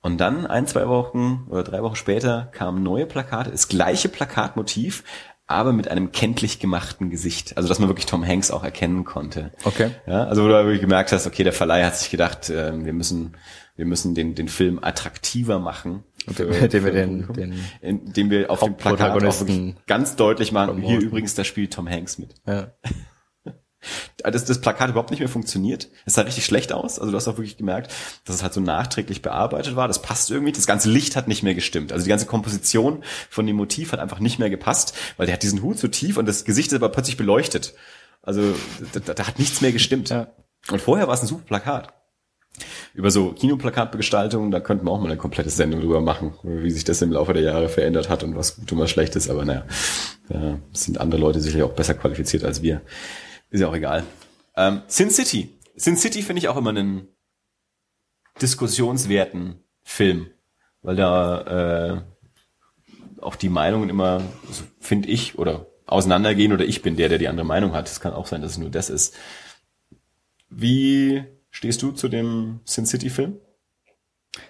Und dann ein, zwei Wochen oder drei Wochen später kamen neue Plakate, das gleiche Plakatmotiv, aber mit einem kenntlich gemachten Gesicht. Also dass man wirklich Tom Hanks auch erkennen konnte. Okay. Ja, also wo du wirklich gemerkt hast, okay, der Verleih hat sich gedacht, äh, wir müssen, wir müssen den, den Film attraktiver machen. Für, indem wir den, den indem wir auf dem Plakat auch ganz deutlich machen, hier übrigens, da spielt Tom Hanks mit. Ja. Dass das Plakat überhaupt nicht mehr funktioniert. Es sah richtig schlecht aus. Also du hast auch wirklich gemerkt, dass es halt so nachträglich bearbeitet war. Das passt irgendwie. Das ganze Licht hat nicht mehr gestimmt. Also die ganze Komposition von dem Motiv hat einfach nicht mehr gepasst, weil der hat diesen Hut so tief und das Gesicht ist aber plötzlich beleuchtet. Also da, da hat nichts mehr gestimmt. Ja. Und vorher war es ein super Plakat. Über so Kinoplakatgestaltung, da könnten wir auch mal eine komplette Sendung drüber machen, wie sich das im Laufe der Jahre verändert hat und was gut und was schlecht ist. Aber naja, da sind andere Leute sicherlich auch besser qualifiziert als wir. Ist ja auch egal. Ähm, Sin City. Sin City finde ich auch immer einen diskussionswerten Film, weil da äh, auch die Meinungen immer, also finde ich, oder auseinandergehen oder ich bin der, der die andere Meinung hat. Es kann auch sein, dass es nur das ist. Wie stehst du zu dem Sin City Film?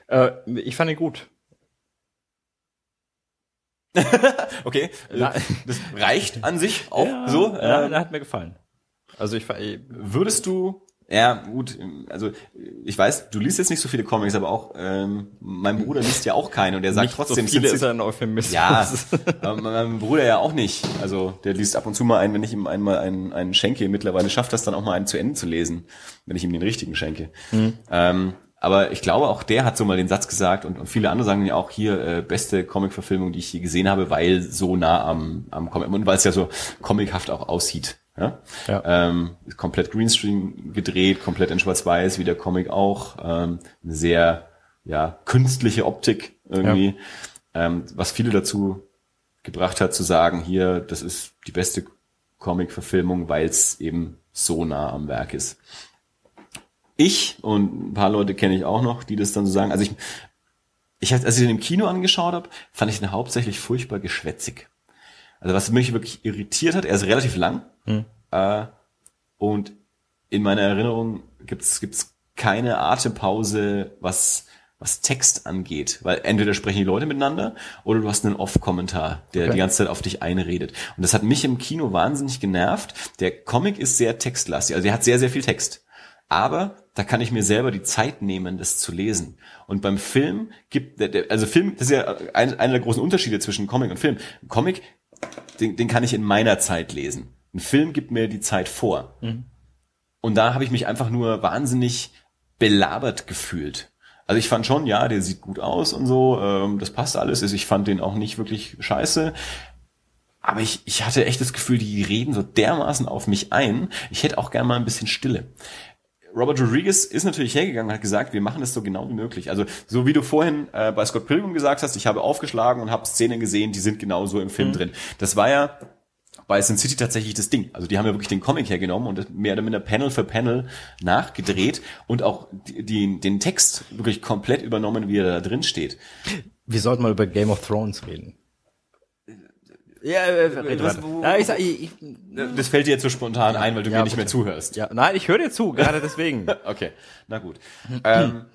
Äh, ich fand ihn gut. okay, das reicht an sich auch ja, so. Ja, ähm, der hat mir gefallen. Also ich würdest du ja, gut, also ich weiß, du liest jetzt nicht so viele Comics, aber auch ähm, mein Bruder liest ja auch keine und der sagt nicht trotzdem, so viele ist ein Euphemismus. Ja, mein Bruder ja auch nicht. Also der liest ab und zu mal einen, wenn ich ihm einmal einen, einen schenke. Mittlerweile schafft das dann auch mal einen zu Ende zu lesen, wenn ich ihm den richtigen schenke. Mhm. Ähm, aber ich glaube, auch der hat so mal den Satz gesagt und, und viele andere sagen ja auch hier äh, beste Comic-Verfilmung, die ich je gesehen habe, weil so nah am, am Comic und weil es ja so comichaft auch aussieht. Ja? ja. Ähm, komplett Greenscreen gedreht, komplett in Schwarz-Weiß, wie der Comic auch. Ähm, eine sehr ja, künstliche Optik irgendwie, ja. ähm, was viele dazu gebracht hat zu sagen, hier, das ist die beste Comic-Verfilmung, weil es eben so nah am Werk ist. Ich und ein paar Leute kenne ich auch noch, die das dann so sagen. Also ich, ich als ich den im Kino angeschaut habe, fand ich den hauptsächlich furchtbar geschwätzig. Also was mich wirklich irritiert hat, er ist relativ lang hm. äh, und in meiner Erinnerung gibt's gibt's keine Atempause, was was Text angeht, weil entweder sprechen die Leute miteinander oder du hast einen Off-Kommentar, der okay. die ganze Zeit auf dich einredet. Und das hat mich im Kino wahnsinnig genervt. Der Comic ist sehr textlastig, also er hat sehr, sehr viel Text. Aber da kann ich mir selber die Zeit nehmen, das zu lesen. Und beim Film gibt, also Film, das ist ja einer der großen Unterschiede zwischen Comic und Film. Comic den, den kann ich in meiner Zeit lesen. Ein Film gibt mir die Zeit vor. Mhm. Und da habe ich mich einfach nur wahnsinnig belabert gefühlt. Also ich fand schon, ja, der sieht gut aus und so, ähm, das passt alles. Ich fand den auch nicht wirklich scheiße. Aber ich, ich hatte echt das Gefühl, die reden so dermaßen auf mich ein. Ich hätte auch gern mal ein bisschen Stille. Robert Rodriguez ist natürlich hergegangen und hat gesagt, wir machen das so genau wie möglich. Also so wie du vorhin äh, bei Scott Pilgrim gesagt hast, ich habe aufgeschlagen und habe Szenen gesehen, die sind genau so im Film mhm. drin. Das war ja bei Sin City tatsächlich das Ding. Also die haben ja wirklich den Comic hergenommen und mehr oder minder Panel für Panel nachgedreht und auch die, die, den Text wirklich komplett übernommen, wie er da drin steht. Wir sollten mal über Game of Thrones reden. Ja, äh, äh was, ja ich sag, ich, ich, das fällt dir jetzt so spontan ein, weil du ja, mir nicht bitte. mehr zuhörst. Ja, nein, ich höre dir zu, gerade deswegen. okay, na gut. ähm,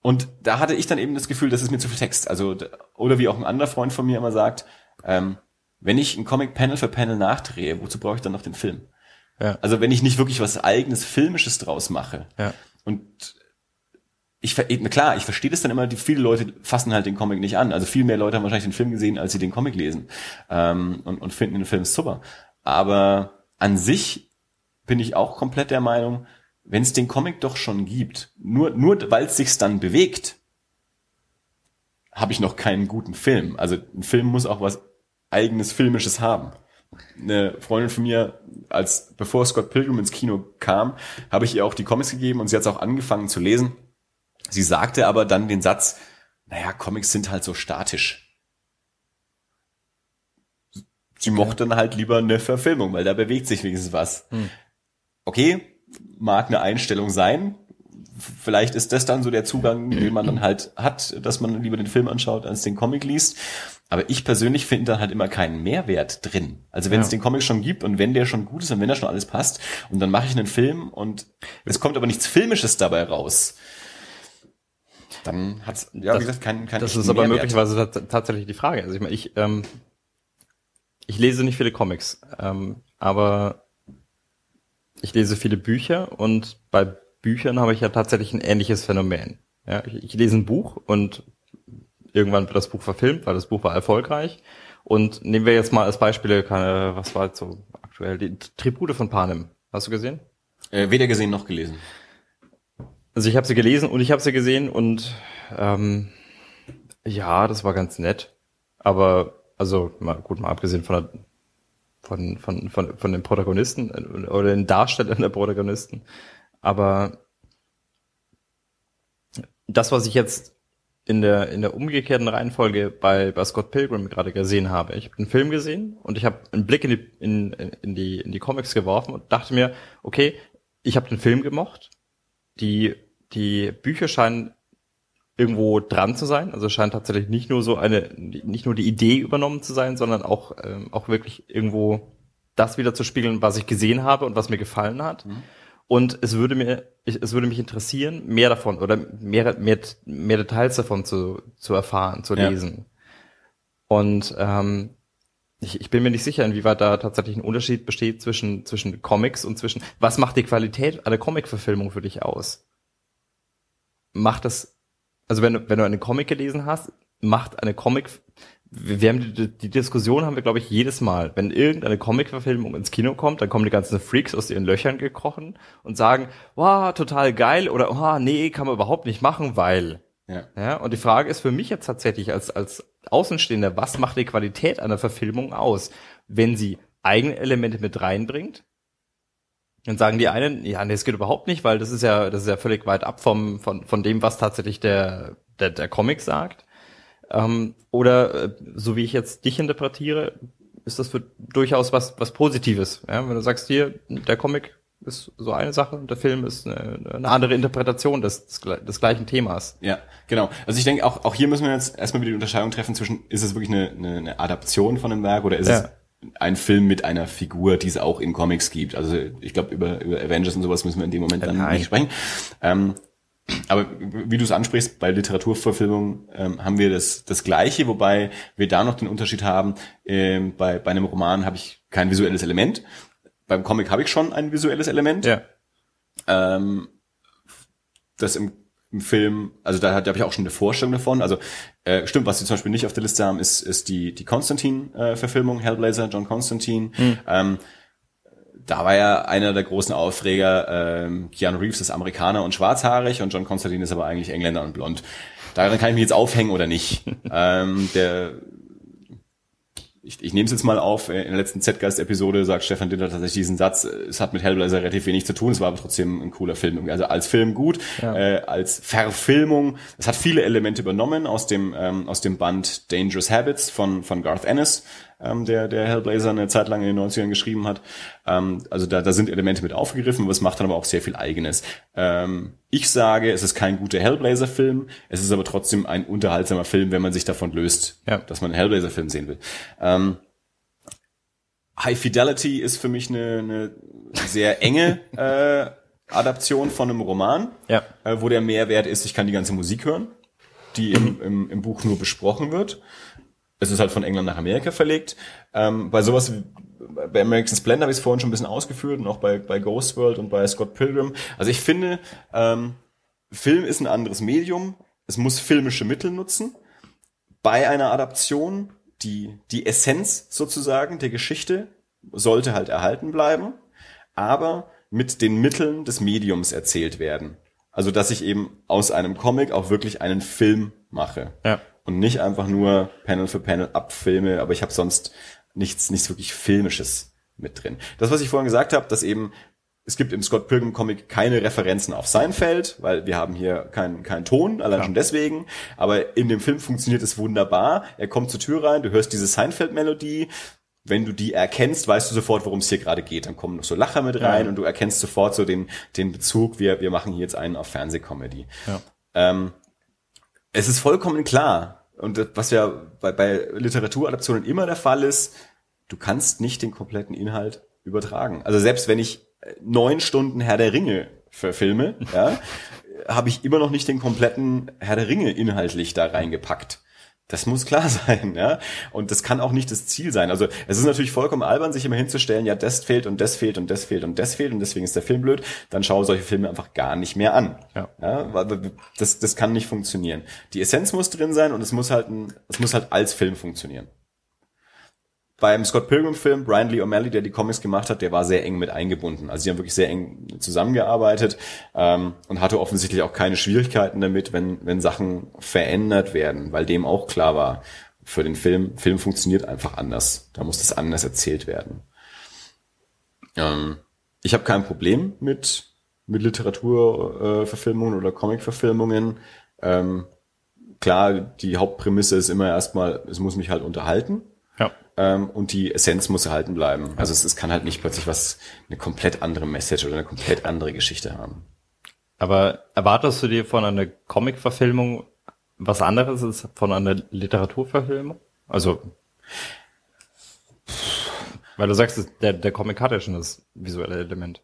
und da hatte ich dann eben das Gefühl, das ist mir zu viel Text. Also oder wie auch ein anderer Freund von mir immer sagt, ähm, wenn ich ein Comic Panel für Panel nachdrehe, wozu brauche ich dann noch den Film? Ja. Also wenn ich nicht wirklich was eigenes Filmisches draus mache. Ja. Und ich klar, ich verstehe das dann immer, die, viele Leute fassen halt den Comic nicht an. Also viel mehr Leute haben wahrscheinlich den Film gesehen, als sie den Comic lesen ähm, und, und finden den Film super. Aber an sich bin ich auch komplett der Meinung, wenn es den Comic doch schon gibt, nur, nur weil es sich dann bewegt, habe ich noch keinen guten Film. Also ein Film muss auch was eigenes Filmisches haben. Eine Freundin von mir, als bevor Scott Pilgrim ins Kino kam, habe ich ihr auch die Comics gegeben und sie hat es auch angefangen zu lesen. Sie sagte aber dann den Satz, naja, Comics sind halt so statisch. Sie mochte dann halt lieber eine Verfilmung, weil da bewegt sich wenigstens was. Hm. Okay, mag eine Einstellung sein. Vielleicht ist das dann so der Zugang, den man dann halt hat, dass man lieber den Film anschaut, als den Comic liest. Aber ich persönlich finde da halt immer keinen Mehrwert drin. Also wenn ja. es den Comic schon gibt und wenn der schon gut ist und wenn da schon alles passt und dann mache ich einen Film und es kommt aber nichts Filmisches dabei raus, dann hat's ja das, wie gesagt keinen kein Das ist aber Mehrwert. möglicherweise tatsächlich die Frage. Also ich meine, ich ähm, ich lese nicht viele Comics, ähm, aber ich lese viele Bücher und bei Büchern habe ich ja tatsächlich ein ähnliches Phänomen. Ja, ich, ich lese ein Buch und irgendwann wird das Buch verfilmt, weil das Buch war erfolgreich. Und nehmen wir jetzt mal als Beispiel, keine, was war jetzt so aktuell, die Tribute von Panem. Hast du gesehen? Äh, weder gesehen noch gelesen. Also ich habe sie gelesen und ich habe sie gesehen und ähm, ja, das war ganz nett. Aber also mal, gut, mal abgesehen von der, von, von, von, von den Protagonisten äh, oder den Darstellern der Protagonisten. Aber das, was ich jetzt in der, in der umgekehrten Reihenfolge bei, bei Scott Pilgrim gerade gesehen habe. Ich habe den Film gesehen und ich habe einen Blick in die, in, in, die, in die Comics geworfen und dachte mir, okay, ich habe den Film gemocht, die die Bücher scheinen irgendwo dran zu sein. Also scheint tatsächlich nicht nur so eine, nicht nur die Idee übernommen zu sein, sondern auch, ähm, auch wirklich irgendwo das wieder zu spiegeln, was ich gesehen habe und was mir gefallen hat. Mhm. Und es würde mir, es würde mich interessieren, mehr davon oder mehr, mehr, mehr Details davon zu, zu erfahren, zu lesen. Ja. Und ähm, ich, ich bin mir nicht sicher, inwieweit da tatsächlich ein Unterschied besteht zwischen, zwischen Comics und zwischen, was macht die Qualität einer Comic-Verfilmung für dich aus? macht das, also wenn du, wenn du einen Comic gelesen hast, macht eine Comic, wir haben die, die Diskussion haben wir, glaube ich, jedes Mal. Wenn irgendeine Comic-Verfilmung ins Kino kommt, dann kommen die ganzen Freaks aus ihren Löchern gekrochen und sagen, wow, total geil oder oh, nee, kann man überhaupt nicht machen, weil. Ja. ja. Und die Frage ist für mich jetzt tatsächlich als, als Außenstehender, was macht die Qualität einer Verfilmung aus? Wenn sie eigene Elemente mit reinbringt, dann sagen die einen, ja, nee, es geht überhaupt nicht, weil das ist ja, das ist ja völlig weit ab vom, von, von dem, was tatsächlich der, der, der Comic sagt. Ähm, oder äh, so wie ich jetzt dich interpretiere, ist das für durchaus was, was Positives. Ja? Wenn du sagst, hier, der Comic ist so eine Sache und der Film ist eine, eine andere Interpretation des, des gleichen Themas. Ja, genau. Also ich denke, auch, auch hier müssen wir jetzt erstmal wieder die Unterscheidung treffen zwischen, ist es wirklich eine, eine, eine Adaption von einem Werk oder ist ja. es ein Film mit einer Figur, die es auch in Comics gibt. Also ich glaube, über, über Avengers und sowas müssen wir in dem Moment dann Nein. nicht sprechen. Ähm, aber wie du es ansprichst, bei Literaturverfilmungen ähm, haben wir das, das Gleiche, wobei wir da noch den Unterschied haben. Ähm, bei, bei einem Roman habe ich kein visuelles Element. Beim Comic habe ich schon ein visuelles Element. Ja. Ähm, das im im Film, also da, da habe ich auch schon eine Vorstellung davon. Also äh, stimmt, was sie zum Beispiel nicht auf der Liste haben, ist, ist die, die Constantine-Verfilmung, äh, Hellblazer, John Constantine. Hm. Ähm, da war ja einer der großen Aufreger, ähm, Keanu Reeves ist Amerikaner und schwarzhaarig und John Constantine ist aber eigentlich Engländer und blond. Daran kann ich mich jetzt aufhängen oder nicht. ähm, der ich, ich nehme es jetzt mal auf, äh, in der letzten Z-Geist-Episode sagt Stefan Dinter tatsächlich diesen Satz, äh, es hat mit Hellblazer relativ wenig zu tun, es war aber trotzdem ein cooler Film. Also als Film gut, ja. äh, als Verfilmung, es hat viele Elemente übernommen aus dem, ähm, aus dem Band Dangerous Habits von, von Garth Ennis, ähm, der, der Hellblazer eine Zeit lang in den 90ern geschrieben hat. Ähm, also da, da sind Elemente mit aufgegriffen, es macht dann aber auch sehr viel Eigenes. Ähm, ich sage, es ist kein guter Hellblazer-Film, es ist aber trotzdem ein unterhaltsamer Film, wenn man sich davon löst, ja. dass man einen Hellblazer-Film sehen will. Ähm, High Fidelity ist für mich eine, eine sehr enge äh, Adaption von einem Roman, ja. äh, wo der Mehrwert ist, ich kann die ganze Musik hören, die im, im, im Buch nur besprochen wird. Es ist halt von England nach Amerika verlegt. Ähm, bei sowas bei American Splendor habe ich es vorhin schon ein bisschen ausgeführt und auch bei, bei Ghost World und bei Scott Pilgrim. Also ich finde, ähm, Film ist ein anderes Medium. Es muss filmische Mittel nutzen. Bei einer Adaption, die, die Essenz sozusagen der Geschichte sollte halt erhalten bleiben, aber mit den Mitteln des Mediums erzählt werden. Also, dass ich eben aus einem Comic auch wirklich einen Film mache. Ja. Und nicht einfach nur Panel für Panel abfilme, aber ich habe sonst nichts, nichts wirklich Filmisches mit drin. Das, was ich vorhin gesagt habe, dass eben es gibt im Scott Pilgrim Comic keine Referenzen auf Seinfeld, weil wir haben hier keinen keinen Ton, allein ja. schon deswegen. Aber in dem Film funktioniert es wunderbar. Er kommt zur Tür rein, du hörst diese Seinfeld-Melodie. Wenn du die erkennst, weißt du sofort, worum es hier gerade geht. Dann kommen noch so Lacher mit rein ja. und du erkennst sofort so den, den Bezug. Wir, wir machen hier jetzt einen auf Fernsehcomedy. Ja. Ähm, es ist vollkommen klar, und was ja bei, bei Literaturadaptionen immer der Fall ist, du kannst nicht den kompletten Inhalt übertragen. Also selbst wenn ich äh, neun Stunden Herr der Ringe verfilme, ja, habe ich immer noch nicht den kompletten Herr der Ringe inhaltlich da reingepackt. Das muss klar sein, ja. Und das kann auch nicht das Ziel sein. Also es ist natürlich vollkommen albern, sich immer hinzustellen, ja, das fehlt und das fehlt und das fehlt und das fehlt und deswegen ist der Film blöd. Dann schaue solche Filme einfach gar nicht mehr an. Ja. ja das, das kann nicht funktionieren. Die Essenz muss drin sein und es muss halt, ein, es muss halt als Film funktionieren beim Scott Pilgrim Film, Brian Lee O'Malley, der die Comics gemacht hat, der war sehr eng mit eingebunden. Also sie haben wirklich sehr eng zusammengearbeitet ähm, und hatte offensichtlich auch keine Schwierigkeiten damit, wenn, wenn Sachen verändert werden, weil dem auch klar war, für den Film, Film funktioniert einfach anders. Da muss das anders erzählt werden. Ähm, ich habe kein Problem mit, mit Literaturverfilmungen äh, oder Comicverfilmungen. Ähm, klar, die Hauptprämisse ist immer erstmal, es muss mich halt unterhalten ähm, und die Essenz muss erhalten bleiben. Also es, es kann halt nicht plötzlich was, eine komplett andere Message oder eine komplett andere Geschichte haben. Aber erwartest du dir von einer Comic-Verfilmung was anderes als von einer Literaturverfilmung? Also, weil du sagst, der, der Comic hat ja schon das visuelle Element.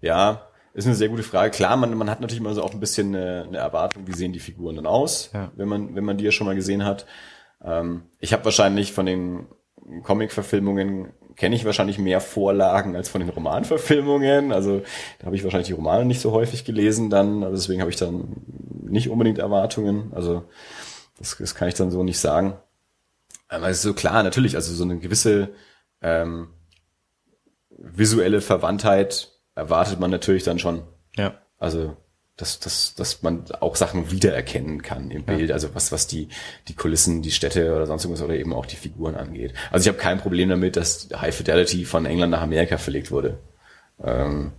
Ja, ist eine sehr gute Frage. Klar, man, man hat natürlich immer so auch ein bisschen eine, eine Erwartung, wie sehen die Figuren dann aus, ja. wenn man wenn man die ja schon mal gesehen hat. Ähm, ich habe wahrscheinlich von den Comic-Verfilmungen kenne ich wahrscheinlich mehr Vorlagen als von den Romanverfilmungen. Also da habe ich wahrscheinlich die Romane nicht so häufig gelesen dann. Also deswegen habe ich dann nicht unbedingt Erwartungen. Also das, das kann ich dann so nicht sagen. Aber es ist so klar, natürlich, also so eine gewisse ähm, visuelle Verwandtheit erwartet man natürlich dann schon. Ja. Also dass, dass, dass man auch Sachen wiedererkennen kann im Bild, ja. also was, was die, die Kulissen, die Städte oder sonst irgendwas oder eben auch die Figuren angeht. Also ich habe kein Problem damit, dass High Fidelity von England nach Amerika verlegt wurde. Ähm,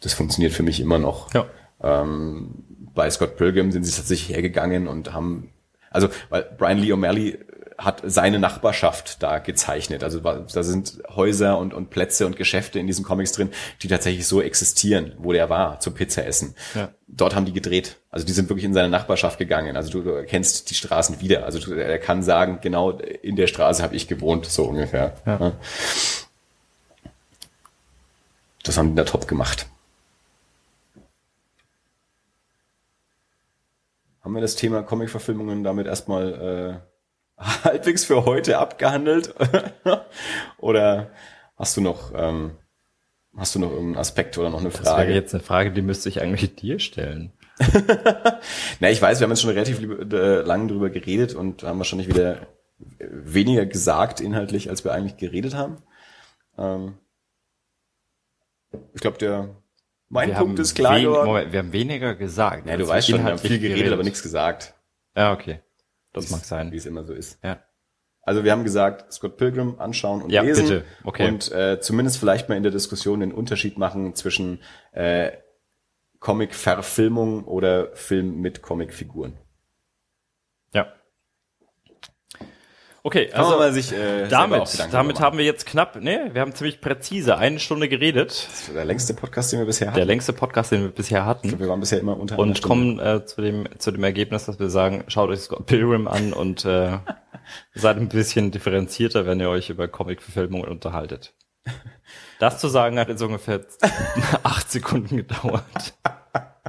das funktioniert für mich immer noch. Ja. Ähm, bei Scott Pilgrim sind sie tatsächlich hergegangen und haben, also weil Brian Lee O'Malley hat seine Nachbarschaft da gezeichnet. Also da sind Häuser und, und Plätze und Geschäfte in diesen Comics drin, die tatsächlich so existieren, wo der war, zum Pizza essen. Ja. Dort haben die gedreht. Also die sind wirklich in seine Nachbarschaft gegangen. Also du, du erkennst die Straßen wieder. Also du, er kann sagen, genau in der Straße habe ich gewohnt, so ungefähr. Ja. Das haben die da top gemacht. Haben wir das Thema Comic-Verfilmungen damit erstmal äh, halbwegs für heute abgehandelt? oder hast du noch, ähm, hast du noch irgendeinen Aspekt oder noch eine Frage? Das wäre jetzt eine Frage, die müsste ich eigentlich dir stellen. Na, ich weiß, wir haben jetzt schon relativ äh, lang drüber geredet und haben wahrscheinlich wieder weniger gesagt inhaltlich, als wir eigentlich geredet haben. Ähm, ich glaube, der mein wir Punkt ist klar geworden. Moment, wir haben weniger gesagt. Ja, du weißt schon, wir haben viel geredet, geredet, aber nichts gesagt. Ja, okay. Das mag sein. Wie es immer so ist. Ja. Also wir haben gesagt, Scott Pilgrim anschauen und Ja, lesen. bitte. Okay. Und äh, zumindest vielleicht mal in der Diskussion den Unterschied machen zwischen äh, Comic-Verfilmung oder Film mit Comicfiguren. Ja. Okay, man also mal sich, äh, damit, damit haben wir jetzt knapp, ne, wir haben ziemlich präzise eine Stunde geredet. Das war der längste Podcast, den wir bisher hatten. Der längste Podcast, den wir bisher hatten. wir waren bisher immer unter Und kommen äh, zu dem zu dem Ergebnis, dass wir sagen, schaut euch Scott Pilgrim an und äh, seid ein bisschen differenzierter, wenn ihr euch über Comic-Verfilmungen unterhaltet. Das zu sagen hat jetzt ungefähr acht Sekunden gedauert.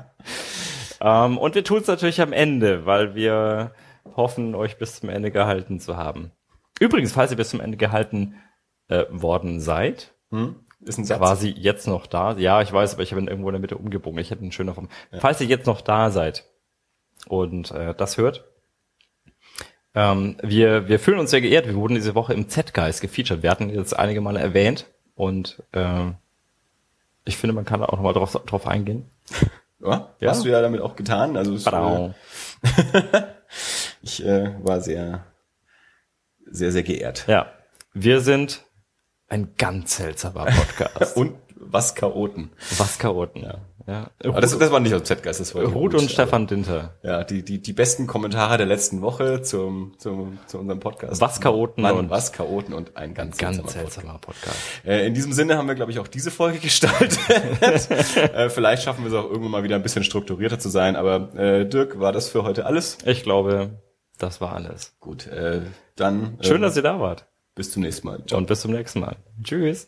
ähm, und wir tun es natürlich am Ende, weil wir hoffen, euch bis zum Ende gehalten zu haben. Übrigens, falls ihr bis zum Ende gehalten äh, worden seid, Ist ein Satz. quasi jetzt noch da. Ja, ich weiß, aber ich habe ihn irgendwo in der Mitte umgebogen. Ich hätte einen schöner Form. Falls ihr jetzt noch da seid und äh, das hört, ähm, wir, wir fühlen uns sehr geehrt. Wir wurden diese Woche im Z-Guys gefeatured. Wir hatten jetzt einige Male erwähnt und äh, ich finde, man kann da auch nochmal drauf, drauf eingehen. Ja, Ja. Hast du ja damit auch getan. Also es. ich äh, war sehr, sehr, sehr geehrt. Ja, wir sind ein ganz seltsamer Podcast. Und was Chaoten. Was Chaoten. Ja. ja. Aber das, das war nicht aus Z-Geist, das war Ruth und Stefan Dinter. Ja, die, die, die besten Kommentare der letzten Woche zum, zum, zu unserem Podcast. Was Chaoten Mann, und- was Chaoten und ein ganz, Ganz seltsamer Podcast. seltsamer Podcast. Äh, in diesem Sinne haben wir, glaube ich, auch diese Folge gestaltet. äh, vielleicht schaffen wir es auch irgendwann mal wieder ein bisschen strukturierter zu sein. Aber äh, Dirk, war das für heute alles? Ich glaube, das war alles. Gut, äh, dann äh, Schön, dass ihr da wart. bis zum nächsten Mal. Ciao. Und bis zum nächsten Mal. Tschüss.